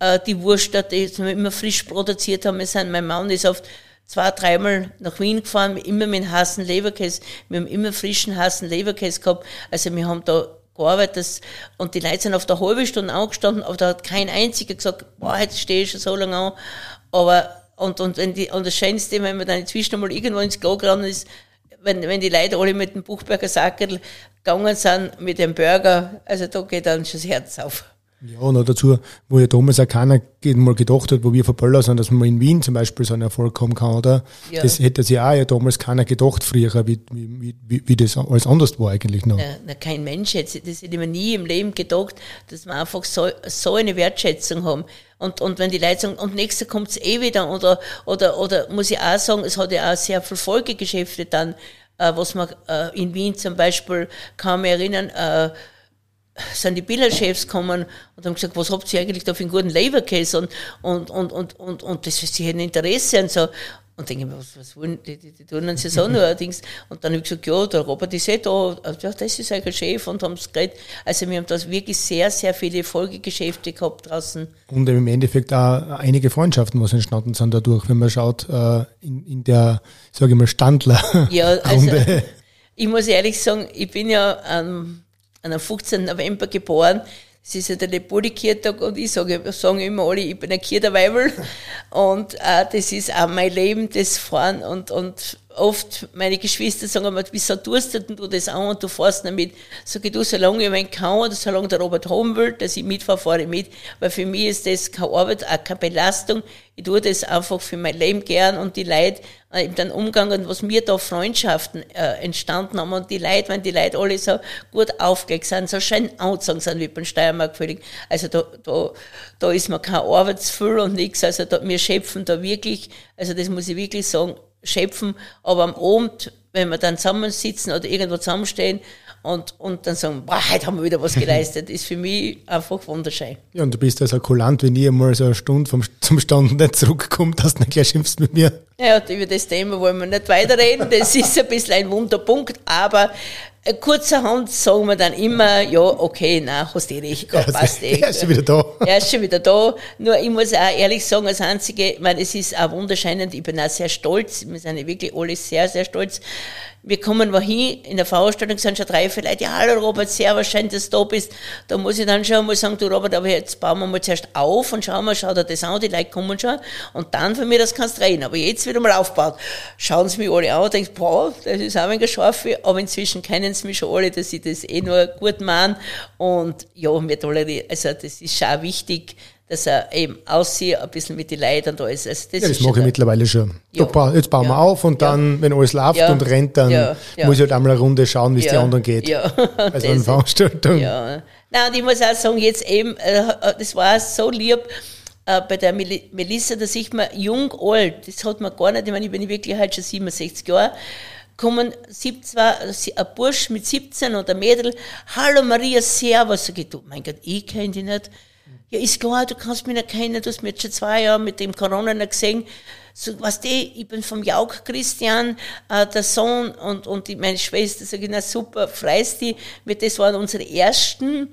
äh, die Wurst, die wir immer frisch produziert haben, wir sind, mein Mann ist oft zwei, dreimal nach Wien gefahren, immer mit heißen Leberkäse. Wir haben immer frischen heißen Leberkäse gehabt. Also wir haben da gearbeitet und die Leute sind auf der halben Stunde angestanden, aber da hat kein einziger gesagt, boah, jetzt stehe ich schon so lange an. Aber, und, und, wenn die, und das Schönste, wenn man dann inzwischen mal irgendwo ins Klo gerannt ist, wenn, wenn die Leute alle mit dem Buchberger Sackerl gegangen sind, mit dem Burger, also da geht dann schon das Herz auf. Ja, und auch dazu, wo ja damals auch keiner mal gedacht hat, wo wir von Böller sind, dass man in Wien zum Beispiel so einen Erfolg haben kann, oder? Ja. Das hätte sich auch ja damals keiner gedacht früher, wie, wie, wie, wie das alles anders war eigentlich noch. Na, na, kein Mensch hätte, das hätte man nie im Leben gedacht, dass wir einfach so, so eine Wertschätzung haben. Und, und wenn die Leute sagen, und nächster kommt's eh wieder, oder, oder, oder muss ich auch sagen, es hat ja auch sehr viele Folgegeschäfte dann, äh, was man äh, in Wien zum Beispiel, kann mich erinnern, äh, sind die Billerchefs gekommen und haben gesagt, was habt ihr eigentlich da für einen guten Leberkäse und, und, und, und, und, und das, sie hätten Interesse und so. Und denke ich mir, was, was wollen die, die, die tun uns ja so nur allerdings. Und dann habe ich gesagt, ja, der Robert ist eh da, also, ja, das ist eigentlich ein Chef und haben es geredet. Also wir haben da wirklich sehr, sehr viele Folgegeschäfte gehabt draußen. Und im Endeffekt auch einige Freundschaften, was entstanden sind dadurch, wenn man schaut, äh, in, in der, sage ich mal, Standler-Runde. Ja, also, ich muss ehrlich sagen, ich bin ja, ähm, am 15. November geboren. Es ist ja der Leopoldikirtag und ich sage sagen immer alle, ich bin ein Kirderweibel. Und äh, das ist auch mein Leben, das Fahren und, und oft meine Geschwister sagen immer, wieso tust du das an und du fährst nicht mit? Sag ich, du, solange ich meinen kann oder solange der Robert haben will, dass ich mitfahre, fahre ich mit. Weil für mich ist das keine Arbeit, auch keine Belastung. Ich tue das einfach für mein Leben gern und die Leute, äh, eben den Umgang und was mir da Freundschaften äh, entstanden haben und die Leute, wenn die Leute alle so gut aufgelegt sind, so schön angezogen sind wie beim Steiermark völlig. Also da, da, da ist mir kein Arbeitsfüll und nichts. Also da, wir schöpfen da wirklich, also das muss ich wirklich sagen, schöpfen, aber am Abend, wenn wir dann zusammensitzen oder irgendwo zusammenstehen und, und dann sagen, boah, heute haben wir wieder was geleistet, ist für mich einfach wunderschön. Ja, und du bist also kulant, wenn ich einmal so eine Stunde vom, zum Stand nicht zurückkomme, dass du nicht gleich schimpfst mit mir. Ja, über das Thema wollen wir nicht weiterreden, das ist ein bisschen ein Wunderpunkt, aber kurzerhand sagen wir dann immer, ja, okay, na, hast du recht gehabt, passt eh. Er ist schon wieder da. Er ist schon wieder da. Nur ich muss auch ehrlich sagen, als Einzige, ich meine, es ist auch wunderschön und ich bin auch sehr stolz, wir sind wirklich alle sehr, sehr stolz, wir kommen wohin, in der Veranstaltung sind schon drei, vielleicht, ja, hallo Robert, sehr schön, dass du da bist. Da muss ich dann schon mal sagen, du Robert, aber jetzt bauen wir mal zuerst auf und schauen wir, schau dir das an, die Leute kommen schon. Und dann für mich, das kannst du reden. Aber jetzt wieder mal aufbaut. Schauen sie mich alle an und denken, boah, das ist auch ein geschafft. Aber inzwischen kennen sie mich schon alle, dass ich das eh nur gut meine. Und ja, mir tolerieren, also das ist schon wichtig, dass er eben aussieht, ein bisschen mit den Leitern da ist. Also das ja, das mache ich mittlerweile schon. Ja. Jetzt bauen ja. wir auf und dann, wenn alles läuft und rennt, dann muss ich halt einmal eine Runde schauen, wie es die anderen geht. Ja. Also eine Veranstaltung. Ja. Nein, und ich muss auch sagen, jetzt eben, äh, das war so lieb, äh, bei der Melissa, dass ich mir jung, alt, das hat man gar nicht, ich meine, ich bin wirklich halt schon 67 Jahre, kommen 17, ein Bursch mit 17 und ein Mädel, hallo Maria, servus, sag ich, du, mein Gott, ich kenne die nicht, ja, ist klar, du kannst mich nicht kennen, du hast mich jetzt schon zwei Jahre mit dem Corona nicht gesehen. so, was die, ich bin vom Jauk Christian, äh, der Sohn und, und die, meine Schwester, sag ich, na super, freust die, das waren unsere ersten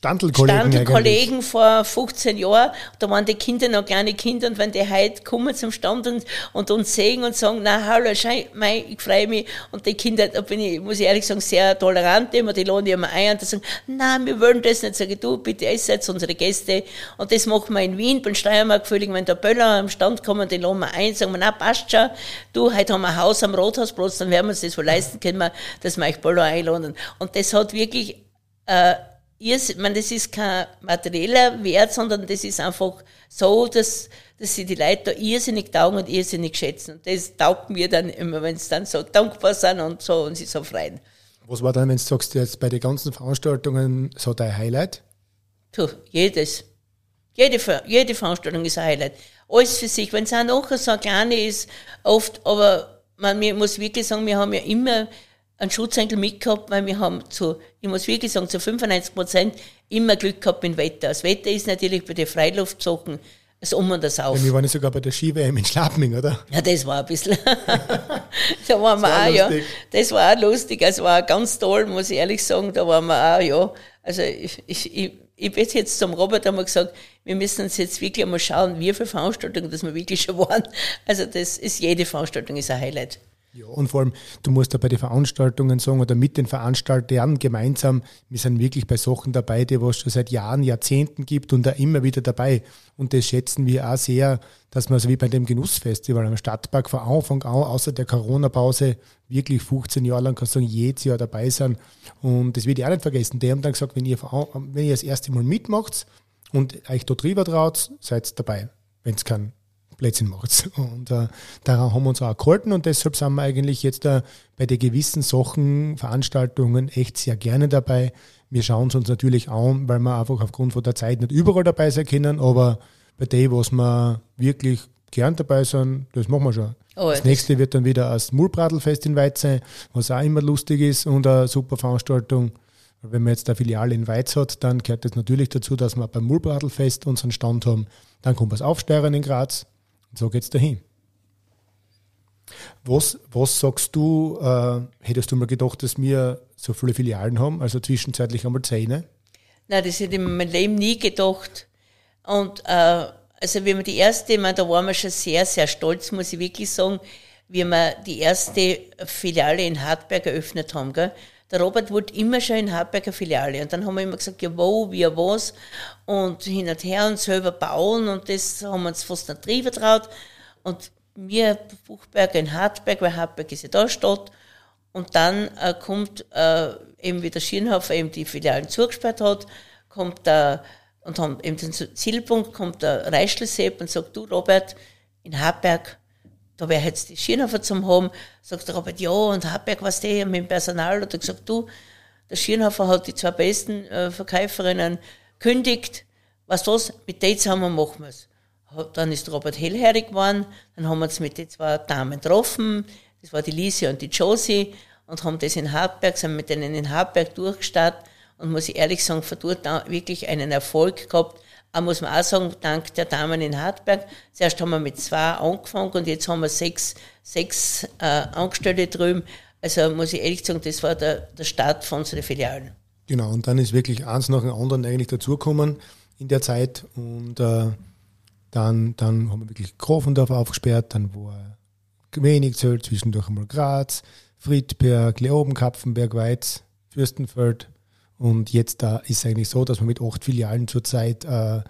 Standelkollegen. Standelkollegen vor 15 Jahren. Da waren die Kinder noch kleine Kinder und wenn die heute kommen zum Stand und, und uns sehen und sagen, na hallo, schei, mei, ich freue mich. Und die Kinder, da bin ich, muss ich ehrlich sagen, sehr tolerant immer, die lohnen immer ein und die sagen, na, wir wollen das nicht. Sage ich, du, bitte, ihr seid unsere Gäste. Und das machen wir in Wien, beim Steiermark Frühling, wenn der Böller am Stand kommen, die laden wir ein, sagen wir, na, passt schon. Du, heute haben wir ein Haus am Rothausplatz, dann werden wir uns das wohl leisten können, dass wir euch Böller einladen. Und das hat wirklich, äh, ich meine, das ist kein materieller Wert, sondern das ist einfach so, dass, dass sie die Leute da irrsinnig taugen und irrsinnig schätzen. Und das taugt mir dann immer, wenn sie dann so dankbar sind und so und sie so freuen. Was war dann, wenn du sagst, jetzt bei den ganzen Veranstaltungen so dein Highlight? Tu, jedes. Jede, jede Veranstaltung ist ein Highlight. Alles für sich. Wenn es auch nachher so eine kleine ist, oft, aber man muss wirklich sagen, wir haben ja immer einen Schutzengel mitgehabt, weil wir haben zu, ich muss wirklich sagen, zu 95 Prozent immer Glück gehabt mit dem Wetter. Das Wetter ist natürlich bei den Freiluftzocken das Um und das Auf. Ja, wir waren ja sogar bei der Ski-WM in Schlappming, oder? Ja, das war ein bisschen. da waren wir auch, lustig. ja. Das war auch lustig. Es war ganz toll, muss ich ehrlich sagen. Da waren wir auch, ja. Also ich, ich, ich, ich bin jetzt zum Robert einmal gesagt, wir müssen uns jetzt wirklich einmal schauen, wie viele Veranstaltungen das wir wirklich schon waren. Also das ist, jede Veranstaltung ist ein Highlight. Ja, und vor allem, du musst da bei den Veranstaltungen sagen oder mit den Veranstaltern gemeinsam, wir sind wirklich bei Sachen dabei, die es schon seit Jahren, Jahrzehnten gibt und da immer wieder dabei. Und das schätzen wir auch sehr, dass wir so wie bei dem Genussfestival am Stadtpark von Anfang an, außer der Corona-Pause, wirklich 15 Jahre lang, kannst du sagen, jedes Jahr dabei sind. Und das will ich auch nicht vergessen. Die haben dann gesagt, wenn ihr, wenn ihr das erste Mal mitmacht und euch da drüber traut, seid dabei, wenn es keinen Plätzchen macht. Und äh, daran haben wir uns auch gehalten und deshalb sind wir eigentlich jetzt äh, bei den gewissen Sachen, Veranstaltungen echt sehr gerne dabei. Wir schauen es uns natürlich an, weil wir einfach aufgrund von der Zeit nicht überall dabei sein können, aber bei dem, was wir wirklich gern dabei sind, das machen wir schon. Oh, das nächste wird dann wieder das Mulbradelfest in Weiz sein, was auch immer lustig ist und eine super Veranstaltung. Wenn man jetzt eine Filiale in Weiz hat, dann gehört das natürlich dazu, dass wir beim Mulbradelfest unseren Stand haben. Dann kommt das Aufsteuern in Graz, und so geht es dahin. Was, was sagst du, äh, hättest du mal gedacht, dass wir so viele Filialen haben, also zwischenzeitlich einmal zehn? Nein, das hätte ich in meinem Leben nie gedacht. Und äh, also wie wir die erste, meine, da waren wir schon sehr, sehr stolz, muss ich wirklich sagen, wie wir die erste Filiale in Hartberg eröffnet haben. Gell? Der Robert wollte immer schon in Hartberg eine Filiale. Und dann haben wir immer gesagt, ja wo, wie, was. Und hin und her und selber bauen. Und das haben wir uns fast nicht drüber vertraut. Und mir, Buchberg in Hartberg, weil Hartberg ist ja da Stadt. Und dann äh, kommt äh, eben wie der Schirnhofer eben die Filialen zugesperrt hat, kommt der, und haben eben den Zielpunkt, kommt der Reischlsepp und sagt, du Robert, in Hartberg da wäre jetzt die Schirnhofer zum haben, sagt der Robert, ja, und Hartberg, was der mit dem Personal, hat er gesagt, du, der Schirnhofer hat die zwei besten äh, Verkäuferinnen kündigt, was? Das, mit denen zusammen machen wir es. Dann ist Robert hellhörig geworden, dann haben wir uns mit den zwei Damen getroffen, das war die Lise und die Josie, und haben das in Hartberg, sind mit denen in Hartberg durchgestartet, und muss ich ehrlich sagen, von dort wirklich einen Erfolg gehabt, aber muss man auch sagen, dank der Damen in Hartberg, zuerst haben wir mit zwei angefangen und jetzt haben wir sechs, sechs äh, Angestellte drüben. Also muss ich ehrlich sagen, das war der, der Start von unseren Filialen. Genau, und dann ist wirklich eins nach dem anderen eigentlich dazugekommen in der Zeit und äh, dann, dann haben wir wirklich Grafendorf aufgesperrt, dann war wenig Zöl, zwischendurch einmal Graz, Friedberg, Leoben, Kapfenberg, Weiz, Fürstenfeld und jetzt da ist es eigentlich so, dass wir mit acht Filialen zurzeit äh,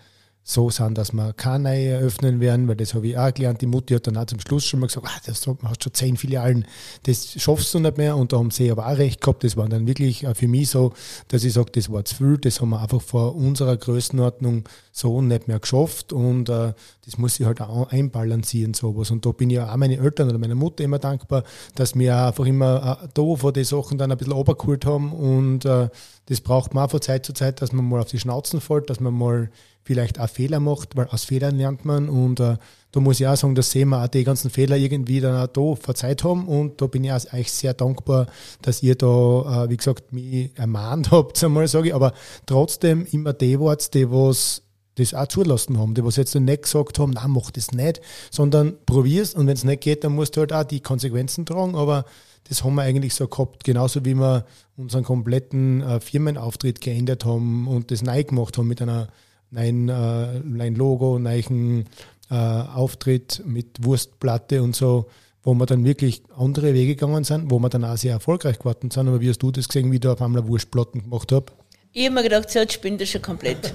so sind, dass wir keine eröffnen werden, weil das habe ich auch gelernt. Die Mutti hat dann auch zum Schluss schon mal gesagt, ah, das hast schon zehn Filialen, das schaffst du nicht mehr. Und da haben sie aber auch recht gehabt. Das war dann wirklich für mich so, dass ich sage, das war zu viel, das haben wir einfach vor unserer Größenordnung so nicht mehr geschafft und äh, das muss ich halt auch einbalancieren, sowas. Und da bin ich auch meine Eltern oder meiner Mutter immer dankbar, dass wir einfach immer äh, da vor die Sachen dann ein bisschen runtergeholt haben und äh, das braucht man auch von Zeit zu Zeit, dass man mal auf die Schnauzen fällt, dass man mal vielleicht auch Fehler macht, weil aus Fehlern lernt man. Und äh, da muss ich auch sagen, dass sehen wir auch die ganzen Fehler irgendwie dann auch da verzeiht haben. Und da bin ich auch euch sehr dankbar, dass ihr da, äh, wie gesagt, mich ermahnt habt, einmal sage ich, aber trotzdem immer die Worte, die was das auch zulassen haben, die was jetzt nicht gesagt haben, nein, mach das nicht, sondern probier's. Und wenn es nicht geht, dann musst du halt auch die Konsequenzen tragen, aber das haben wir eigentlich so gehabt, genauso wie wir unseren kompletten äh, Firmenauftritt geändert haben und das neu gemacht haben mit einer neuen, äh, neuen Logo, neuen äh, Auftritt mit Wurstplatte und so, wo wir dann wirklich andere Wege gegangen sind, wo wir dann auch sehr erfolgreich geworden sind. Aber wie hast du das gesehen, wie du auf einmal Wurstplatten gemacht hast? Ich habe mir gedacht, so, jetzt bin ich schon komplett.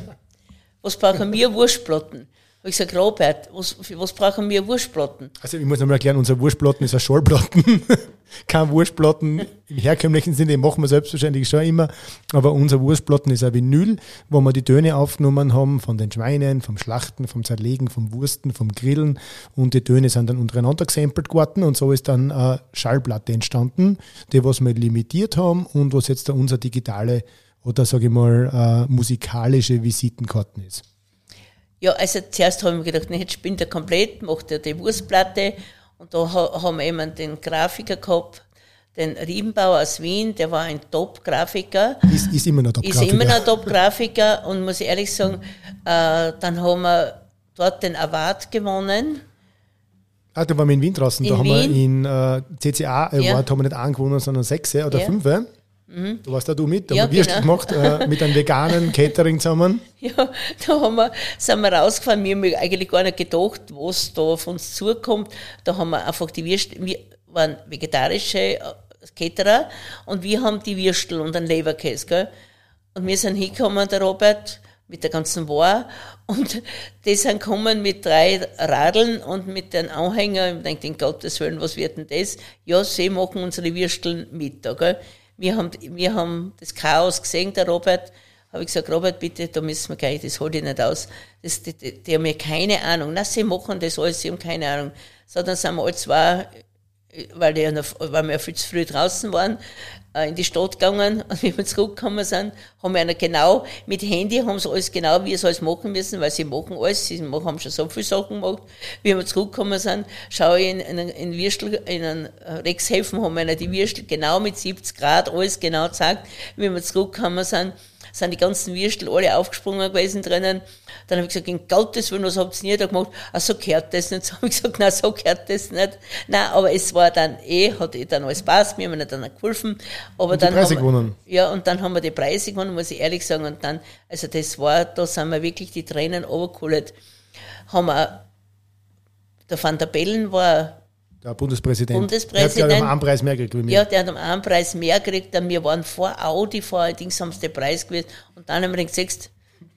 Was brauchen wir Wurstplatten? Habe ich gesagt, Robert, was, was brauchen wir Wurstplatten? Also ich muss nochmal erklären, unser Wurstplatten ist ein Schallplatten. Kein Wurstplatten im herkömmlichen Sinne, den machen wir selbstverständlich schon immer. Aber unser Wurstplatten ist ein Vinyl, wo wir die Töne aufgenommen haben von den Schweinen, vom Schlachten, vom Zerlegen, vom Wursten, vom Grillen. Und die Töne sind dann untereinander gesampelt worden und so ist dann eine Schallplatte entstanden, die was wir limitiert haben und was jetzt da unser digitale oder sage ich mal äh, musikalische Visitenkarten ist. Ja, also zuerst habe ich mir gedacht, nee, jetzt spinnt er komplett, macht er die Wurstplatte. Und da haben wir eben den Grafiker gehabt, den Riebenbauer aus Wien, der war ein Top-Grafiker. Ist, ist immer noch Top-Grafiker. Ist immer noch Top-Grafiker und muss ich ehrlich sagen, äh, dann haben wir dort den Award gewonnen. Ah, da waren wir in Wien draußen. In da Wien. haben wir in äh, CCA Award ja. haben wir nicht einen gewonnen, sondern sechs oder ja. fünf. Mhm. Du warst da du mit, da ja, haben wir genau. gemacht äh, mit einem veganen Catering zusammen. Ja, da haben wir, sind wir rausgefahren. Wir haben eigentlich gar nicht gedacht, was da auf uns zukommt. Da haben wir einfach die Würstel, wir waren vegetarische äh, Caterer und wir haben die Würstel und einen Leberkäse. Gell? Und wir sind hingekommen, der Robert, mit der ganzen War. Und die sind gekommen mit drei Radeln und mit den Anhängern. Ich denke, in Gottes Willen, was wird denn das? Ja, sie machen unsere Würstel mit. Gell? Wir haben, wir haben das Chaos gesehen, der Robert. Habe ich gesagt, Robert, bitte, da müssen wir gleich, das hole ich nicht aus. Das, die, die, die haben ja keine Ahnung. Na, sie machen das alles, sie haben keine Ahnung. So, dann sind wir alle zwei, weil, die, weil wir viel zu früh draußen waren, in die Stadt gegangen und wie wir zurückgekommen sind, haben wir einer genau, mit Handy haben sie alles genau, wie sie alles machen müssen, weil sie machen alles, sie haben schon so viele Sachen gemacht. Wie wir zurückgekommen sind, schaue ich in, in, in Würstel, in einen Rexhäfen haben wir die Würstel genau mit 70 Grad, alles genau gezeigt. Wie wir zurückgekommen sind, sind die ganzen Würstel alle aufgesprungen gewesen drinnen. Dann habe ich gesagt, in Gottes Willen, was habt ihr nie da gemacht? Ach, so gehört das nicht. So habe ich gesagt, nein, so gehört das nicht. Nein, aber es war dann eh, hat eh dann alles passt, mir haben ihnen dann geholfen. Aber und dann die Preise wir, gewonnen. Ja, und dann haben wir die Preise gewonnen, muss ich ehrlich sagen. Und dann, also das war, da sind wir wirklich die Tränen runtergeholt. Haben wir, der Van der Bellen war der Bundespräsident. Bundespräsident. Der hat einen Preis mehr gekriegt wie mir. Ja, der hat einen Preis mehr gekriegt. Wir waren vor Audi, vor allerdings haben sie den Preis gewählt. Und dann haben wir gesagt,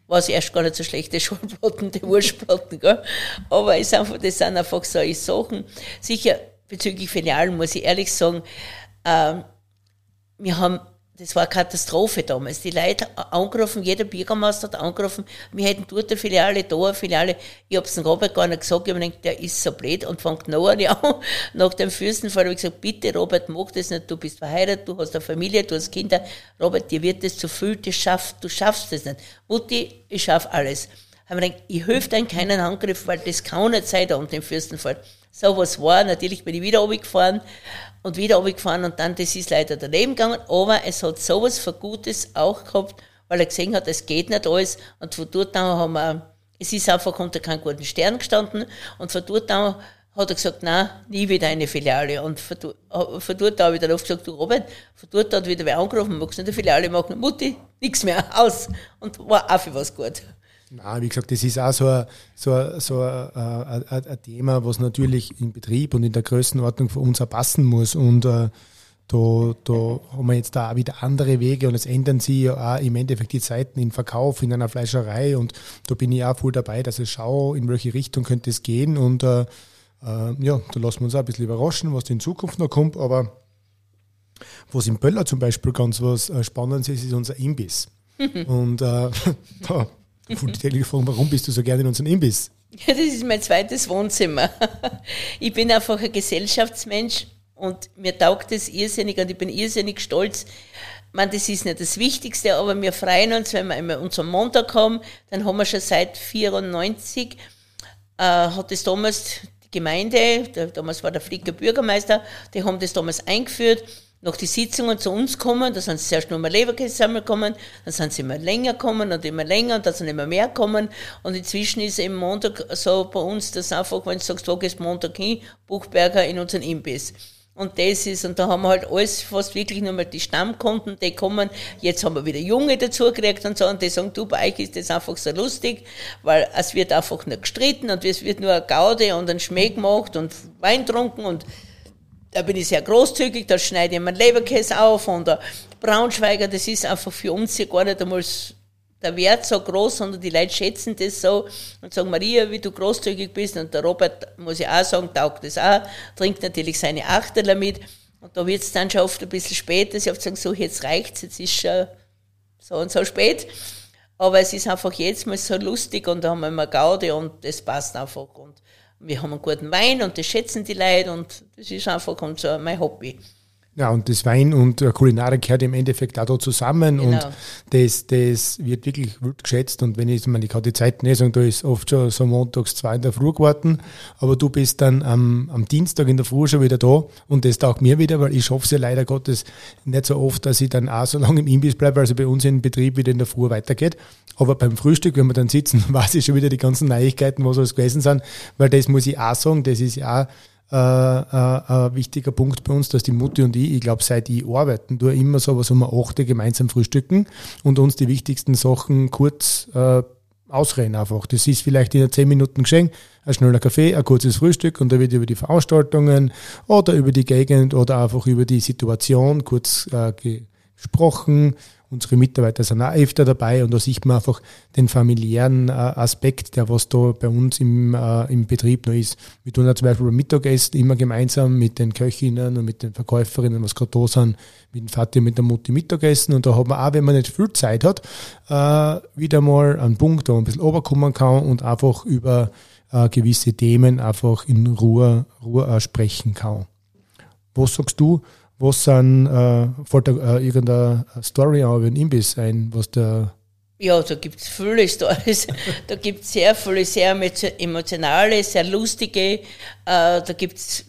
war es erst gar nicht so schlecht, die Schulplatten, die Wurstplatten, gell? Aber es einfach, das sind einfach solche Sachen. Sicher, bezüglich Filialen muss ich ehrlich sagen, äh, wir haben das war Katastrophe damals. Die Leute angerufen, jeder Bürgermeister hat angerufen, wir hätten dort eine Filiale, da eine Filiale. Ich habe es dem Robert gar nicht gesagt, ich habe gedacht, der ist so blöd und fängt noch an. Nach dem Fürstenfall habe ich gesagt, bitte Robert, mach das nicht, du bist verheiratet, du hast eine Familie, du hast Kinder. Robert, dir wird das zu viel, das schaffst, du schaffst das nicht. Mutti, ich schaff alles. Haben wir gedacht, ich helfe dir keinen Angriff, weil das kann nicht sein da unter dem Fürstenfall. So was war, natürlich bin ich wieder runtergefahren und wieder runtergefahren und dann, das ist leider daneben gegangen, aber es hat sowas für Gutes auch gehabt, weil er gesehen hat, es geht nicht alles und von dort an haben wir, es ist einfach unter keinen guten Stern gestanden und von dort an hat er gesagt, nein, nie wieder eine Filiale. Und von, dort habe ich dann oft gesagt, du Robert, von dort an hat wieder wer angerufen, magst du nicht eine Filiale machen? Mutti, nichts mehr, aus. Und war auch für was gut. Na, wie gesagt, das ist auch so ein, so ein, so ein, ein, Thema, was natürlich im Betrieb und in der Größenordnung für uns auch passen muss. Und äh, da, da haben wir jetzt da auch wieder andere Wege und es ändern sich ja auch im Endeffekt die Zeiten im Verkauf, in einer Fleischerei und da bin ich auch voll dabei, dass ich schaue, in welche Richtung könnte es gehen und äh, äh, ja, da lassen wir uns auch ein bisschen überraschen, was in Zukunft noch kommt, aber was im Böller zum Beispiel ganz was äh, Spannendes ist, ist unser Imbiss. und äh, da und die gefragt, warum bist du so gerne in unserem Imbiss? Ja, das ist mein zweites Wohnzimmer. Ich bin einfach ein Gesellschaftsmensch und mir taugt das irrsinnig und ich bin irrsinnig stolz. Ich meine, das ist nicht das Wichtigste, aber wir freuen uns, wenn wir immer unseren Montag haben. Dann haben wir schon seit 94, äh, hat es damals die Gemeinde, der, damals war der Flicker Bürgermeister, die haben das damals eingeführt noch die Sitzungen zu uns kommen, da sind sie zuerst nur mal Leberkäse kommen, dann sind sie immer länger kommen und immer länger und dann sind immer mehr kommen und inzwischen ist eben Montag so bei uns, dass einfach, wenn du sagst, wo gehst Montag hin, Buchberger in unseren Imbiss. Und das ist, und da haben wir halt alles fast wirklich nur mal die Stammkunden, die kommen. Jetzt haben wir wieder Junge dazu gekriegt und so, und die sagen, du, bei euch ist das einfach so lustig, weil es wird einfach nur gestritten und es wird nur eine Gaude und ein Schmäh gemacht und Wein trunken und da bin ich sehr großzügig, da schneide ich mir Leberkäse auf und der Braunschweiger, das ist einfach für uns hier gar nicht einmal der Wert so groß, sondern die Leute schätzen das so und sagen, Maria, wie du großzügig bist. Und der Robert, muss ich auch sagen, taugt das auch, trinkt natürlich seine Achterler mit. Und da wird es dann schon oft ein bisschen spät, dass ich oft sagen, so, jetzt reicht's, jetzt ist schon so und so spät. Aber es ist einfach jetzt mal so lustig und da haben wir immer Gaude und das passt einfach. Und wir haben einen guten Wein und das schätzen die Leute und das ist einfach so mein Hobby. Ja, und das Wein und Kulinarik gehört im Endeffekt auch da zusammen genau. und das, das wird wirklich gut geschätzt. Und wenn ich, ich meine, ich kann die Zeit nicht sagen, da ist oft schon so montags zwei in der Früh geworden, aber du bist dann am, am Dienstag in der Früh schon wieder da und das taugt mir wieder, weil ich schaffe es ja leider Gottes nicht so oft, dass ich dann auch so lange im Imbiss bleibe, also bei uns im Betrieb wieder in der Früh weitergeht. Aber beim Frühstück, wenn wir dann sitzen, weiß ich schon wieder die ganzen Neuigkeiten, was alles gewesen sind, weil das muss ich auch sagen, das ist ja auch äh, äh, ein wichtiger Punkt bei uns, dass die Mutti und ich, ich glaube, seit ich arbeiten, tue immer so was um achte gemeinsam frühstücken und uns die wichtigsten Sachen kurz äh, ausreden einfach. Das ist vielleicht in zehn Minuten geschehen, ein schneller Kaffee, ein kurzes Frühstück und da wird über die Veranstaltungen oder über die Gegend oder einfach über die Situation kurz äh, gesprochen unsere Mitarbeiter sind auch öfter dabei und da sieht man einfach den familiären äh, Aspekt, der was da bei uns im, äh, im Betrieb noch ist. Wir tun ja zum Beispiel beim Mittagessen immer gemeinsam mit den Köchinnen und mit den Verkäuferinnen, was gerade da sind, mit dem Vater, mit der Mutti Mittagessen und da hat man auch, wenn man nicht viel Zeit hat, äh, wieder mal einen Punkt, wo man ein bisschen runterkommen kann und einfach über äh, gewisse Themen einfach in Ruhe, Ruhe äh, sprechen kann. Was sagst du, was sind, äh, fällt da äh, irgendeine Story an über den Imbiss ein, was der ja, da gibt es viele Stories. da gibt es sehr viele, sehr emotionale, sehr lustige. Äh, da gibt's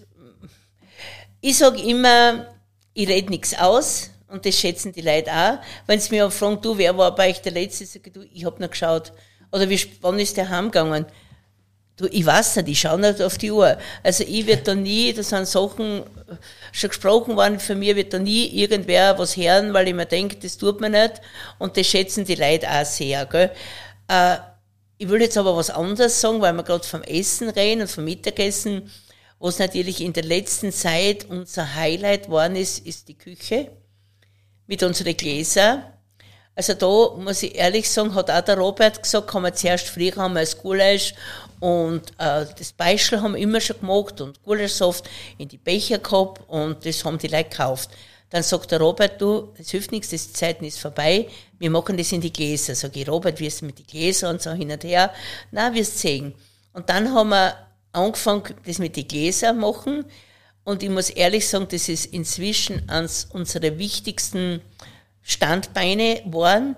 ich sage immer, ich rede nichts aus und das schätzen die Leute auch. Wenn sie mich fragen, du, wer war bei euch der Letzte, sage ich, du, ich habe noch geschaut. Oder wie, wann ist der heimgegangen? Du, ich weiß nicht, ich schaue nicht auf die Uhr. Also ich werde da nie, das sind Sachen schon gesprochen worden, für mich wird da nie irgendwer was hören, weil ich mir denke, das tut man nicht. Und das schätzen die Leute auch sehr. Gell? Äh, ich will jetzt aber was anderes sagen, weil wir gerade vom Essen reden und vom Mittagessen. Was natürlich in der letzten Zeit unser Highlight geworden ist, ist die Küche mit unseren Gläsern. Also da muss ich ehrlich sagen, hat auch der Robert gesagt, kann man zuerst früher haben wir als Gulasch und äh, das Beispiel haben wir immer schon gemacht und Gulaschsaft in die Becher gehabt und das haben die Leute gekauft. Dann sagt der Robert, du, es hilft nichts, die Zeiten ist vorbei, wir machen das in die Gläser. Sag ich, Robert, wie ist mit die Gläser und so hin und her? Na, wirst sehen. Und dann haben wir angefangen, das mit die Gläser machen. Und ich muss ehrlich sagen, das ist inzwischen eines unserer wichtigsten Standbeine geworden.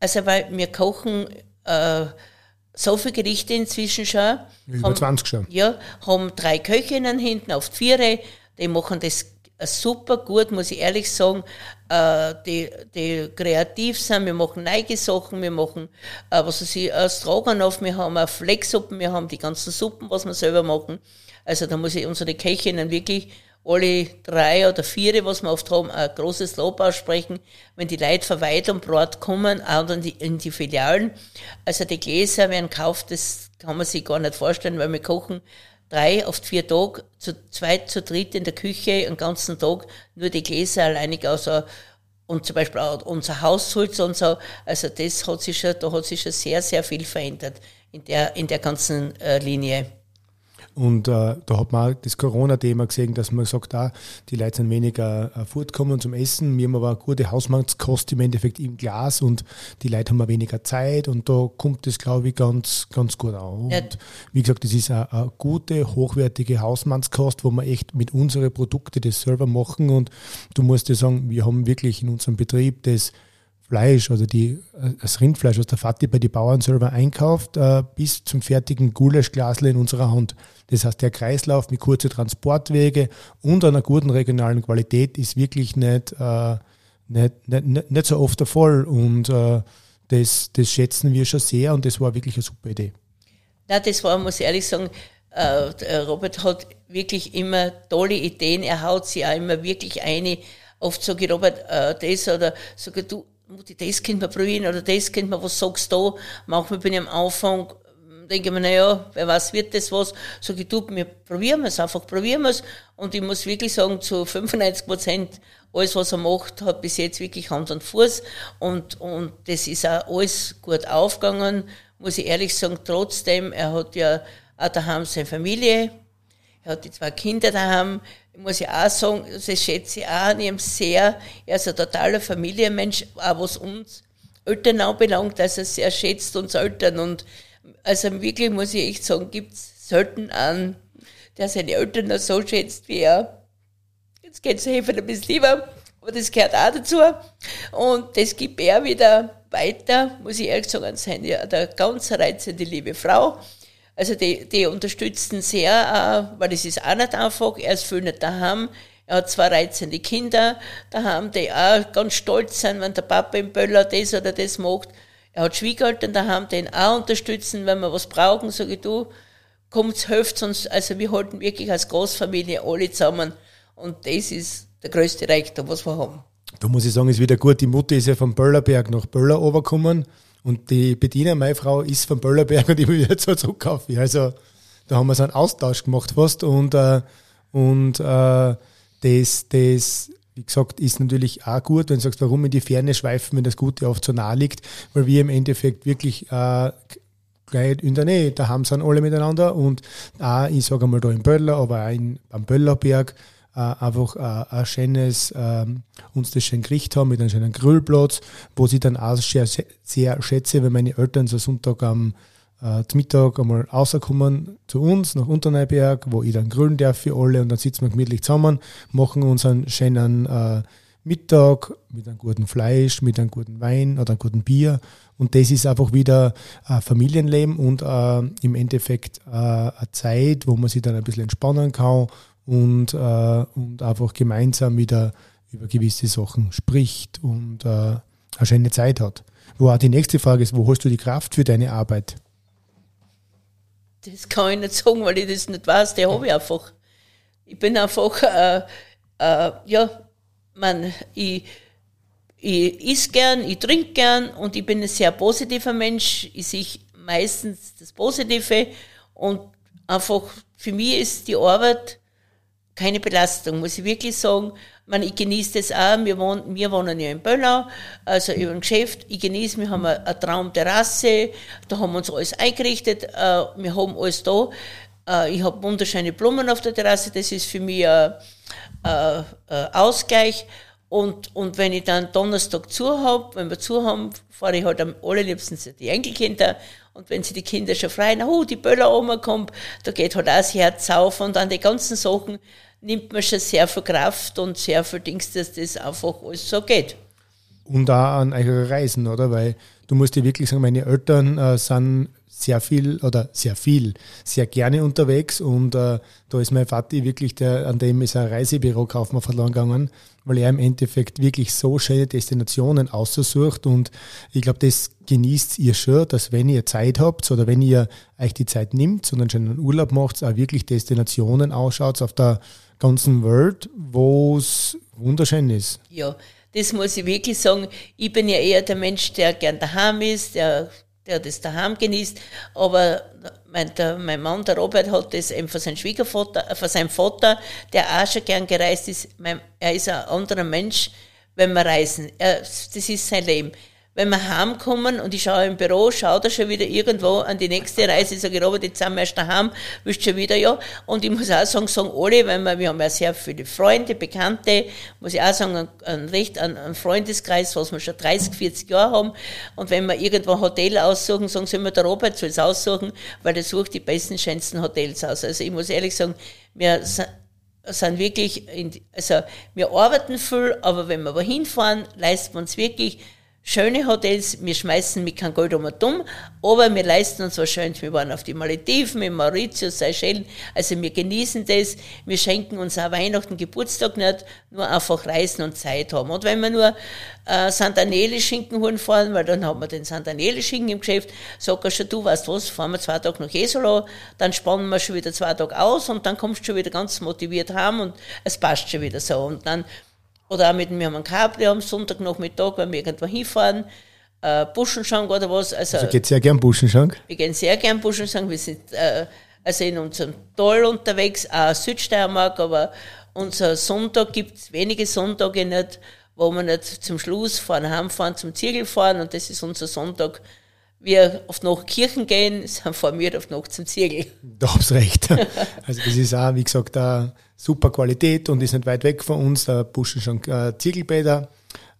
Also, weil wir kochen, äh, so viele Gerichte inzwischen schon. Über haben, 20 schon. Ja, haben drei Köchinnen hinten auf die Viere, die machen das super gut, muss ich ehrlich sagen, äh, die, die kreativ sind, wir machen neige Sachen, wir machen, äh, was weiß ich, Stroganoff, wir haben auch Flecksuppen, wir haben die ganzen Suppen, was wir selber machen. Also da muss ich unsere Köchinnen wirklich alle drei oder vier, was wir oft haben, ein großes Lob aussprechen, wenn die Leute von weit und breit kommen, auch in die, in die Filialen. Also die Gläser werden gekauft, das kann man sich gar nicht vorstellen, weil wir kochen drei, oft vier Tage, zu zweit, zu dritt in der Küche, einen ganzen Tag, nur die Gläser alleinig außer und zum Beispiel auch unser Hausholz und so. Also das hat sich schon, da hat sich schon sehr, sehr viel verändert in der, in der ganzen äh, Linie. Und äh, da hat man auch das Corona-Thema gesehen, dass man sagt, ah, die Leute sind weniger äh, fortkommen zum Essen. Wir haben aber eine gute Hausmannskost im Endeffekt im Glas und die Leute haben weniger Zeit und da kommt das, glaube ich, ganz, ganz gut an. Ja. Und wie gesagt, das ist eine, eine gute, hochwertige Hausmannskost, wo wir echt mit unseren Produkten das selber machen und du musst dir sagen, wir haben wirklich in unserem Betrieb das Fleisch oder die, äh, das Rindfleisch, was der Vati bei den Bauern selber einkauft, äh, bis zum fertigen Gulaschglasle in unserer Hand. Das heißt, der Kreislauf mit kurzen Transportwege und einer guten regionalen Qualität ist wirklich nicht, äh, nicht, nicht, nicht, so oft der Fall. Und äh, das, das schätzen wir schon sehr und das war wirklich eine super Idee. Na, das war, muss ich ehrlich sagen, äh, Robert hat wirklich immer tolle Ideen. Er haut sie auch immer wirklich eine. Oft sage ich, Robert, äh, das oder sage du, Mutti, das könnte man probieren oder das könnte man, was sagst du? Manchmal bin ich am Anfang, denke ich mir, naja, wer weiß, wird das was? Sag ich, du, wir probieren es, einfach probieren es. Und ich muss wirklich sagen, zu 95 Prozent, alles, was er macht, hat bis jetzt wirklich Hand und Fuß. Und, und das ist auch alles gut aufgegangen, muss ich ehrlich sagen. Trotzdem, er hat ja auch daheim seine Familie, er hat die zwei Kinder daheim, muss ich auch sagen, das schätze ich auch an ihm sehr. Er ist ein totaler Familienmensch, auch was uns Eltern anbelangt, dass er sehr schätzt uns Eltern. Und also wirklich muss ich echt sagen, gibt es selten einen, der seine Eltern noch so schätzt wie er. Jetzt geht es helfen ein bisschen lieber, aber das gehört auch dazu. Und das gibt er wieder weiter, muss ich ehrlich sagen, an seine eine ganz reizende liebe Frau. Also die, die unterstützen sehr, äh, weil es ist auch nicht einfach, er ist viel nicht daheim. Er hat zwei reizende Kinder daheim, die auch ganz stolz sind, wenn der Papa im Böller das oder das macht. Er hat Schwiegereltern daheim, die ihn auch unterstützen, wenn wir was brauchen, sage ich, du, kommt, helft uns. Also wir halten wirklich als Großfamilie alle zusammen. Und das ist der größte Reichtum, was wir haben. Da muss ich sagen, ist wieder gut. Die Mutter ist ja vom Böllerberg nach Böller runtergekommen und die Bediener, meine Frau, ist von Böllerberg und ich will jetzt so zurückkaufen. Also da haben wir so einen Austausch gemacht fast und, äh, und äh, das, das, wie gesagt, ist natürlich auch gut, wenn du sagst, warum in die Ferne schweifen, wenn das Gute oft so nah liegt, weil wir im Endeffekt wirklich äh, gleich in der Nähe, da haben sie alle miteinander und auch, ich sage mal da in Böller, aber auch in, am Böllerberg, äh, einfach äh, ein schönes, äh, uns das schön gekriegt haben mit einem schönen Grillplatz, wo ich dann auch sehr, sehr schätze, wenn meine Eltern so Sonntag am äh, zum Mittag einmal rauskommen zu uns nach Unterneuberg, wo ich dann grillen darf für alle und dann sitzen wir gemütlich zusammen, machen unseren schönen äh, Mittag mit einem guten Fleisch, mit einem guten Wein oder einem guten Bier. Und das ist einfach wieder ein Familienleben und äh, im Endeffekt äh, eine Zeit, wo man sich dann ein bisschen entspannen kann und, äh, und einfach gemeinsam wieder über gewisse Sachen spricht und äh, eine schöne Zeit hat. Wo auch die nächste Frage ist, wo hast du die Kraft für deine Arbeit? Das kann ich nicht sagen, weil ich das nicht weiß. Die habe ich einfach. Ich bin einfach, äh, äh, ja, man, ich, ich isse gern, ich trinke gern und ich bin ein sehr positiver Mensch. Ich sehe meistens das Positive und einfach für mich ist die Arbeit keine Belastung, muss ich wirklich sagen. Man, ich genieße das auch. Wir wohnen, wir wohnen ja in Böllau, also über ein Geschäft. Ich genieße, wir haben eine, Traumterrasse, da haben wir uns alles eingerichtet, äh, wir haben alles da. Äh, ich habe wunderschöne Blumen auf der Terrasse, das ist für mich ein, ein Ausgleich. Und, und wenn ich dann Donnerstag zu habe, wenn wir zu haben, fahre ich halt am allerliebsten die Enkelkinder. Und wenn sie die Kinder schon freuen, oh, die Böller-Oma kommt, da geht halt auch das Herz auf. Und an die ganzen Sachen nimmt man schon sehr viel Kraft und sehr viel Dings, dass das einfach alles so geht. Und auch an eure Reisen, oder? Weil du musst dir wirklich sagen, meine Eltern äh, sind sehr viel oder sehr viel, sehr gerne unterwegs und äh, da ist mein Vati wirklich der, an dem ist ein Reisebüro Kaufmann verloren gegangen, weil er im Endeffekt wirklich so schöne Destinationen aussucht und ich glaube, das genießt ihr schon, dass wenn ihr Zeit habt oder wenn ihr euch die Zeit nimmt und einen schönen Urlaub macht, auch wirklich Destinationen ausschaut auf der ganzen Welt, wo es wunderschön ist. Ja, das muss ich wirklich sagen. Ich bin ja eher der Mensch, der gern daheim ist, der, der das daheim genießt. Aber mein, der, mein Mann, der Robert, hat das eben von seinem Schwiegervater, äh, von seinem Vater, der auch schon gern gereist ist. Mein, er ist ein anderer Mensch, wenn wir reisen. Er, das ist sein Leben wenn wir heimkommen und ich schaue im Büro, schaut er schon wieder irgendwo an die nächste Reise, ich Robert, jetzt sind wir erst daheim, willst schon wieder, ja. Und ich muss auch sagen, sagen alle, weil wir, wir haben ja sehr viele Freunde, Bekannte, muss ich auch sagen, ein, ein recht, ein, ein Freundeskreis, was wir schon 30, 40 Jahre haben. Und wenn wir irgendwo ein Hotel aussuchen, sagen sie immer, der Robert soll es aussuchen, weil der sucht die besten, schönsten Hotels aus. Also ich muss ehrlich sagen, wir sind wirklich, in, also wir arbeiten viel, aber wenn wir wohin fahren, leisten wir uns wirklich schöne Hotels, wir schmeißen mit kein Geld um und dumm, aber wir leisten uns was Schönes. Wir waren auf die Malediven, in Mauritius, Seychellen, also wir genießen das, wir schenken uns auch Weihnachten, Geburtstag nicht, nur einfach reisen und Zeit haben. Und wenn wir nur äh, Santanele-Schinken holen fahren, weil dann haben wir den Santanele-Schinken im Geschäft, sag er schon, du weißt was, fahren wir zwei Tage nach Jesolo, dann spannen wir schon wieder zwei Tage aus und dann kommst du schon wieder ganz motiviert heim und es passt schon wieder so. Und dann oder auch mit haben ein Cabrio am Sonntagnachmittag, wenn wir irgendwo hinfahren, äh, Buschenschank oder was. Also, also geht sehr gern Buschenschank? Wir gehen sehr gern Buschenschank. Wir sind äh, also in unserem Tal unterwegs, auch Südsteiermark, aber unser Sonntag gibt es wenige Sonntage nicht, wo wir nicht zum Schluss fahren, heimfahren, zum Ziegel fahren und das ist unser Sonntag. Wir oft nach Kirchen gehen, sind formiert oft noch zum Ziegel. Da hab's recht. Also das ist auch, wie gesagt, da super Qualität und ist nicht weit weg von uns. Da pushen schon äh, Ziegelbäder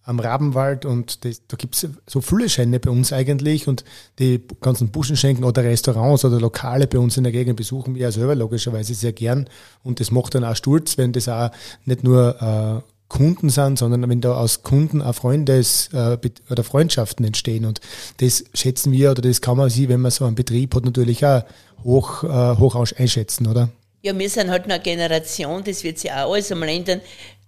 am Rabenwald und das, da gibt's so viele Scheine bei uns eigentlich und die ganzen Buschenschenken oder Restaurants oder Lokale bei uns in der Gegend besuchen wir ja selber logischerweise sehr gern und das macht dann auch Sturz, wenn das auch nicht nur äh, Kunden sind, sondern wenn da aus Kunden auch Freundes- äh, oder Freundschaften entstehen und das schätzen wir oder das kann man sich, wenn man so einen Betrieb hat, natürlich auch hoch, äh, hoch einschätzen, oder? Ja, wir sind halt eine Generation, das wird sich auch alles einmal ändern.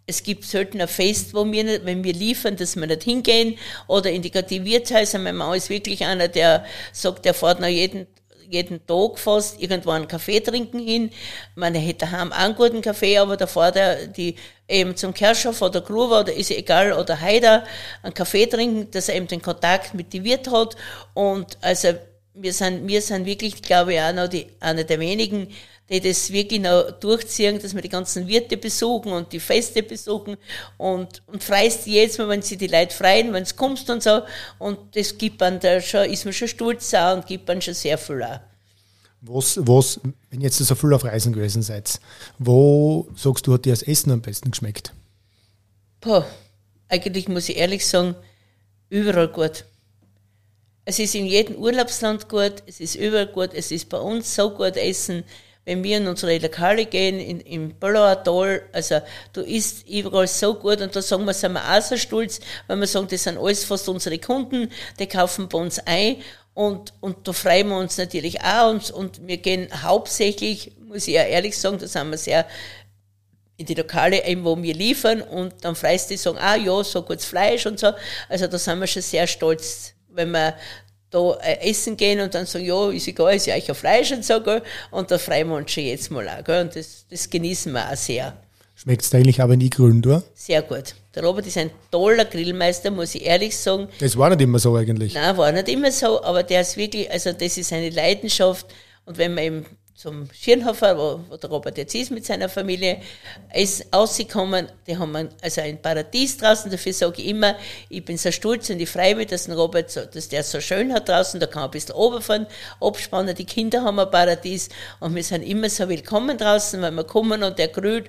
Es gibt selten ein Fest, wo wir nicht, wenn wir liefern, dass wir nicht hingehen. Oder in die Wirtshäuser. Mein Mann ist wirklich einer, der sagt, der fährt nach jeden, jeden Tag fast irgendwo einen Kaffee trinken hin. Man hätte daheim einen guten Kaffee, aber da fährt er die, eben zum Kerschow oder Gruber oder ist egal, oder Heider, einen Kaffee trinken, dass er eben den Kontakt mit die Wirt hat. Und also, wir sind, wir sind wirklich, glaube ich, auch noch die, einer der wenigen, die das wirklich noch durchziehen, dass wir die ganzen Wirte besuchen und die Feste besuchen und, und freust jetzt mal, wenn sie die Leute freuen, wenn es kommst und so. Und das gibt man da schon, ist man schon stolz auch und gibt man schon sehr viel auch. Was, was, wenn jetzt so viel auf Reisen gewesen seid, wo sagst du, hat dir das Essen am besten geschmeckt? Boah, eigentlich muss ich ehrlich sagen, überall gut. Es ist in jedem Urlaubsland gut, es ist überall gut, es ist bei uns so gut Essen wenn wir in unsere Lokale gehen, in, im Böllauer Tal, also du isst überall so gut und da sagen wir, sind wir auch so stolz, weil wir sagen, das sind alles fast unsere Kunden, die kaufen bei uns ein und, und da freuen wir uns natürlich auch und, und wir gehen hauptsächlich, muss ich ja ehrlich sagen, da sind wir sehr in die Lokale, wo wir liefern und dann freust die sagen, ah ja, so gutes Fleisch und so. Also da sind wir schon sehr stolz, wenn wir da äh, essen gehen und dann sagen, ja, ist egal, ist ja eigentlich ein Fleisch und so, gell? und da freuen wir uns schon jetzt mal auch. Gell? Und das, das genießen wir auch sehr. Schmeckt es eigentlich aber nie grün, oder? Sehr gut. Der Robert ist ein toller Grillmeister, muss ich ehrlich sagen. Das war nicht immer so eigentlich. Nein, war nicht immer so, aber der ist wirklich, also das ist eine Leidenschaft. Und wenn man eben zum Schirnhofer, wo, wo der Robert jetzt ist mit seiner Familie, ist ausgekommen, die haben also ein Paradies draußen, dafür sage ich immer, ich bin so stolz und ich freue mich, dass Robert so, dass der so schön hat draußen, da kann man ein bisschen runterfahren, abspannen, die Kinder haben ein Paradies und wir sind immer so willkommen draußen, wenn wir kommen und der grüht,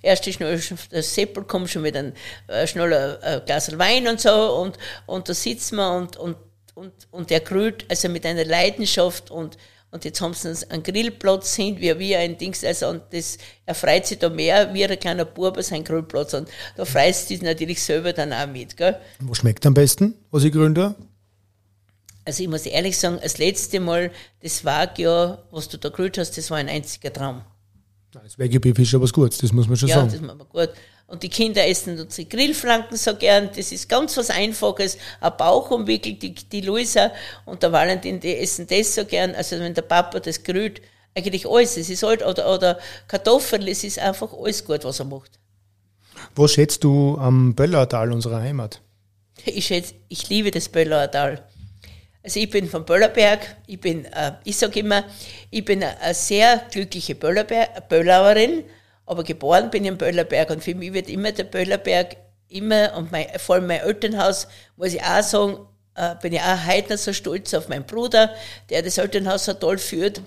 erst ist schnell, der Seppel kommt schon mit einem äh, schnell ein, ein Glas Wein und so und, und da sitzen wir und, und, und, und der grüht also mit einer Leidenschaft und und jetzt haben sie einen Grillplatz hin, wie wir ein Dings, also, und das, er freut sich da mehr wie ein kleiner Bub seinen Grillplatz. Und da freust du dich natürlich selber dann auch mit, gell? Wo schmeckt am besten, was ich gründe? da? Also ich muss ehrlich sagen, das letzte Mal, das Wagyu, was du da grillt hast, das war ein einziger Traum. Das Wagyu-Beef ist schon was Gutes, das muss man schon ja, sagen. Ja, das machen wir gut. Und die Kinder essen unsere Grillflanken so gern. Das ist ganz was Einfaches. Ein Bauch umwickelt, die, die Luisa und der Valentin, die essen das so gern. Also wenn der Papa das grillt, eigentlich alles. Es ist halt, oder, oder Kartoffeln, es ist einfach alles gut, was er macht. Wo schätzt du am Böllauertal, unserer Heimat? Ich schätze, ich liebe das Böllauertal. Also ich bin vom Böllerberg, ich bin, äh, ich sage immer, ich bin eine sehr glückliche Böllauerin aber geboren bin ich im Böllerberg und für mich wird immer der Böllerberg immer, und mein, vor allem mein Elternhaus, muss ich auch sagen, äh, bin ich auch heute noch so stolz auf meinen Bruder, der das Elternhaus so toll führt.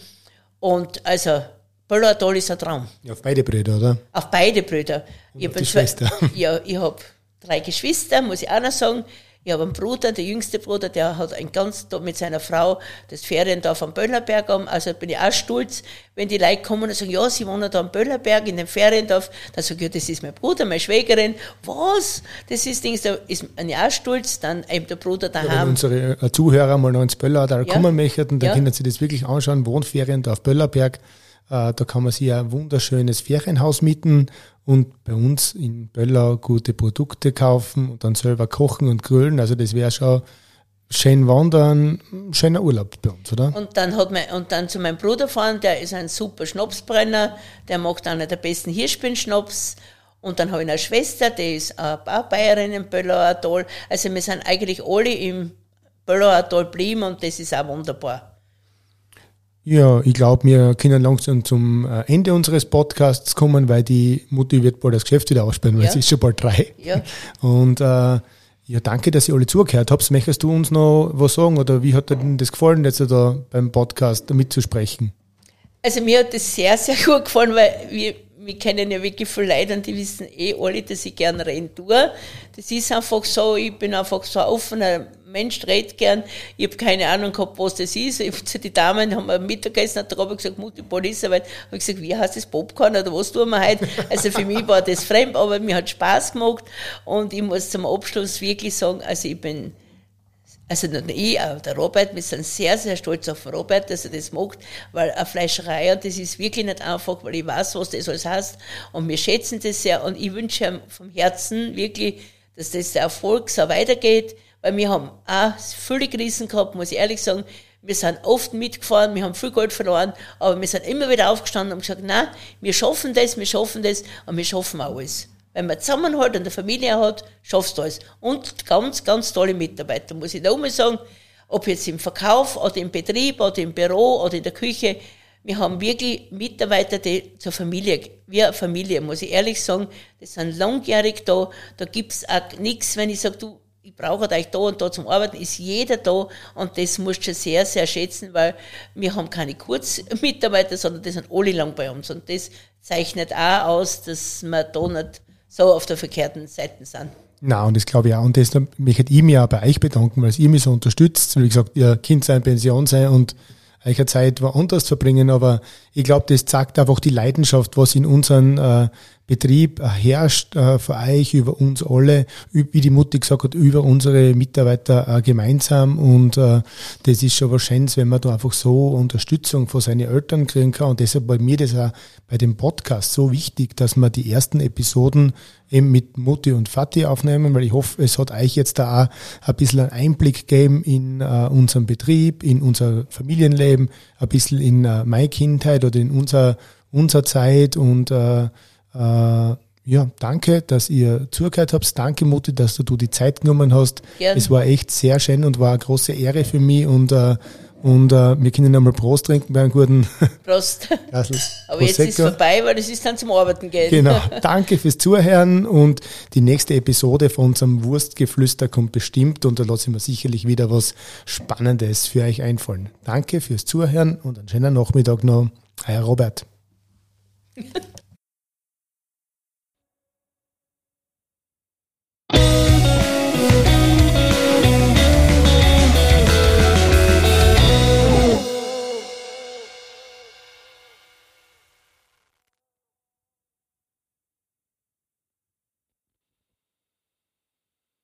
Und also, Böllertal ist ein Traum. Ja, auf beide Brüder, oder? Auf beide Brüder. Und ich auf die Schwester. Ja, ich habe drei Geschwister, muss ich auch noch sagen. Ich habe einen Bruder, der jüngste Bruder, der hat ein ganz, mit seiner Frau das Feriendorf am Böllerberg haben. Also bin ich auch stolz, wenn die Leute kommen und sagen, ja, sie wohnen da am Böllerberg in dem Feriendorf. Dann sage ich, ja, das ist mein Bruder, meine Schwägerin. Was? Das ist Dings, da ist bin ich auch stolz. Dann eben der Bruder daheim. Ja, wenn unsere äh, Zuhörer mal noch ins Böller da ja. kommen möchten, dann ja. können sie das wirklich anschauen. Wohnferiendorf Böllerberg. Äh, da kann man sich ein wunderschönes Ferienhaus mieten und bei uns in Böllau gute Produkte kaufen und dann selber kochen und grillen. Also das wäre schon schön wandern, schöner Urlaub bei uns, oder? Und dann hat mein, und dann zu meinem Bruder fahren, der ist ein super Schnapsbrenner, der macht einer der besten Hirschbein-Schnaps. Und dann habe ich eine Schwester, die ist auch Bayerin im Böllauer Atoll. Also wir sind eigentlich alle im Böllauer Atoll geblieben und das ist auch wunderbar. Ja, ich glaube, wir können langsam zum äh, Ende unseres Podcasts kommen, weil die Mutti wird bald das Geschäft wieder aussperren, weil ja. es ist schon bald drei. Ja. Und äh, ja, danke, dass ihr alle zugehört habt. Möchtest du uns noch was sagen oder wie hat dir denn das gefallen, jetzt da beim Podcast mitzusprechen? Also mir hat das sehr, sehr gut gefallen, weil wir, wir kennen ja wirklich viele Leute und die wissen eh alle, dass ich gerne reden tue. Das ist einfach so, ich bin einfach so ein offener Mensch, redet gern. Ich habe keine Ahnung gehabt, was das ist. Ich, den Damen haben wir Mittagessen, hat der Robert gesagt, Mutti, Policearbeit. Habe ich gesagt, wie heißt das Popcorn oder was tun wir heute? Also für mich war das fremd, aber mir hat Spaß gemacht und ich muss zum Abschluss wirklich sagen, also ich bin also nicht nur ich, auch der Robert, wir sind sehr, sehr stolz auf Robert, dass er das macht, weil eine Fleischerei, und das ist wirklich nicht einfach, weil ich weiß, was das alles heißt, und wir schätzen das sehr, und ich wünsche ihm vom Herzen wirklich, dass das der Erfolg so weitergeht, weil wir haben auch viele Krisen gehabt, muss ich ehrlich sagen, wir sind oft mitgefahren, wir haben viel Geld verloren, aber wir sind immer wieder aufgestanden und gesagt, nein, wir schaffen das, wir schaffen das, und wir schaffen alles. Wenn man Zusammenhalt und eine Familie hat, schaffst du alles. Und ganz, ganz tolle Mitarbeiter, muss ich da mal sagen. Ob jetzt im Verkauf oder im Betrieb oder im Büro oder in der Küche. Wir haben wirklich Mitarbeiter, die zur Familie, wie eine Familie, muss ich ehrlich sagen. Die sind langjährig da. Da gibt's auch nichts, wenn ich sage, du, ich brauche euch da und da zum Arbeiten, ist jeder da und das musst du sehr, sehr schätzen, weil wir haben keine Kurzmitarbeiter, sondern die sind alle lang bei uns und das zeichnet auch aus, dass wir da nicht so auf der verkehrten Seite sind. Na, und das glaube ich auch. Und das möchte ich mich auch bei euch bedanken, weil ihr mich so unterstützt. Wie gesagt, ihr Kind sein, Pension sein und euch Zeit woanders verbringen. Aber ich glaube, das zeigt einfach die Leidenschaft, was in unseren äh, Betrieb herrscht äh, für euch, über uns alle, wie die Mutti gesagt hat, über unsere Mitarbeiter äh, gemeinsam. Und äh, das ist schon wahrscheinlich, wenn man da einfach so Unterstützung von seinen Eltern kriegen kann. Und deshalb bei mir das auch bei dem Podcast so wichtig, dass wir die ersten Episoden eben mit Mutti und Vati aufnehmen, weil ich hoffe, es hat euch jetzt da auch ein bisschen einen Einblick gegeben in uh, unseren Betrieb, in unser Familienleben, ein bisschen in uh, meine Kindheit oder in unser, unser Zeit und uh, äh, ja, danke, dass ihr zugehört habt. Danke, Mutti, dass du die Zeit genommen hast. Gerne. Es war echt sehr schön und war eine große Ehre für mich und äh, und äh, wir können einmal Prost trinken bei einem guten Prost. Aber jetzt ist es vorbei, weil es ist dann zum Arbeiten gehen. Genau. Danke fürs Zuhören und die nächste Episode von unserem Wurstgeflüster kommt bestimmt und da lasse ich mir sicherlich wieder was Spannendes für euch einfallen. Danke fürs Zuhören und einen schönen Nachmittag noch. Euer Robert.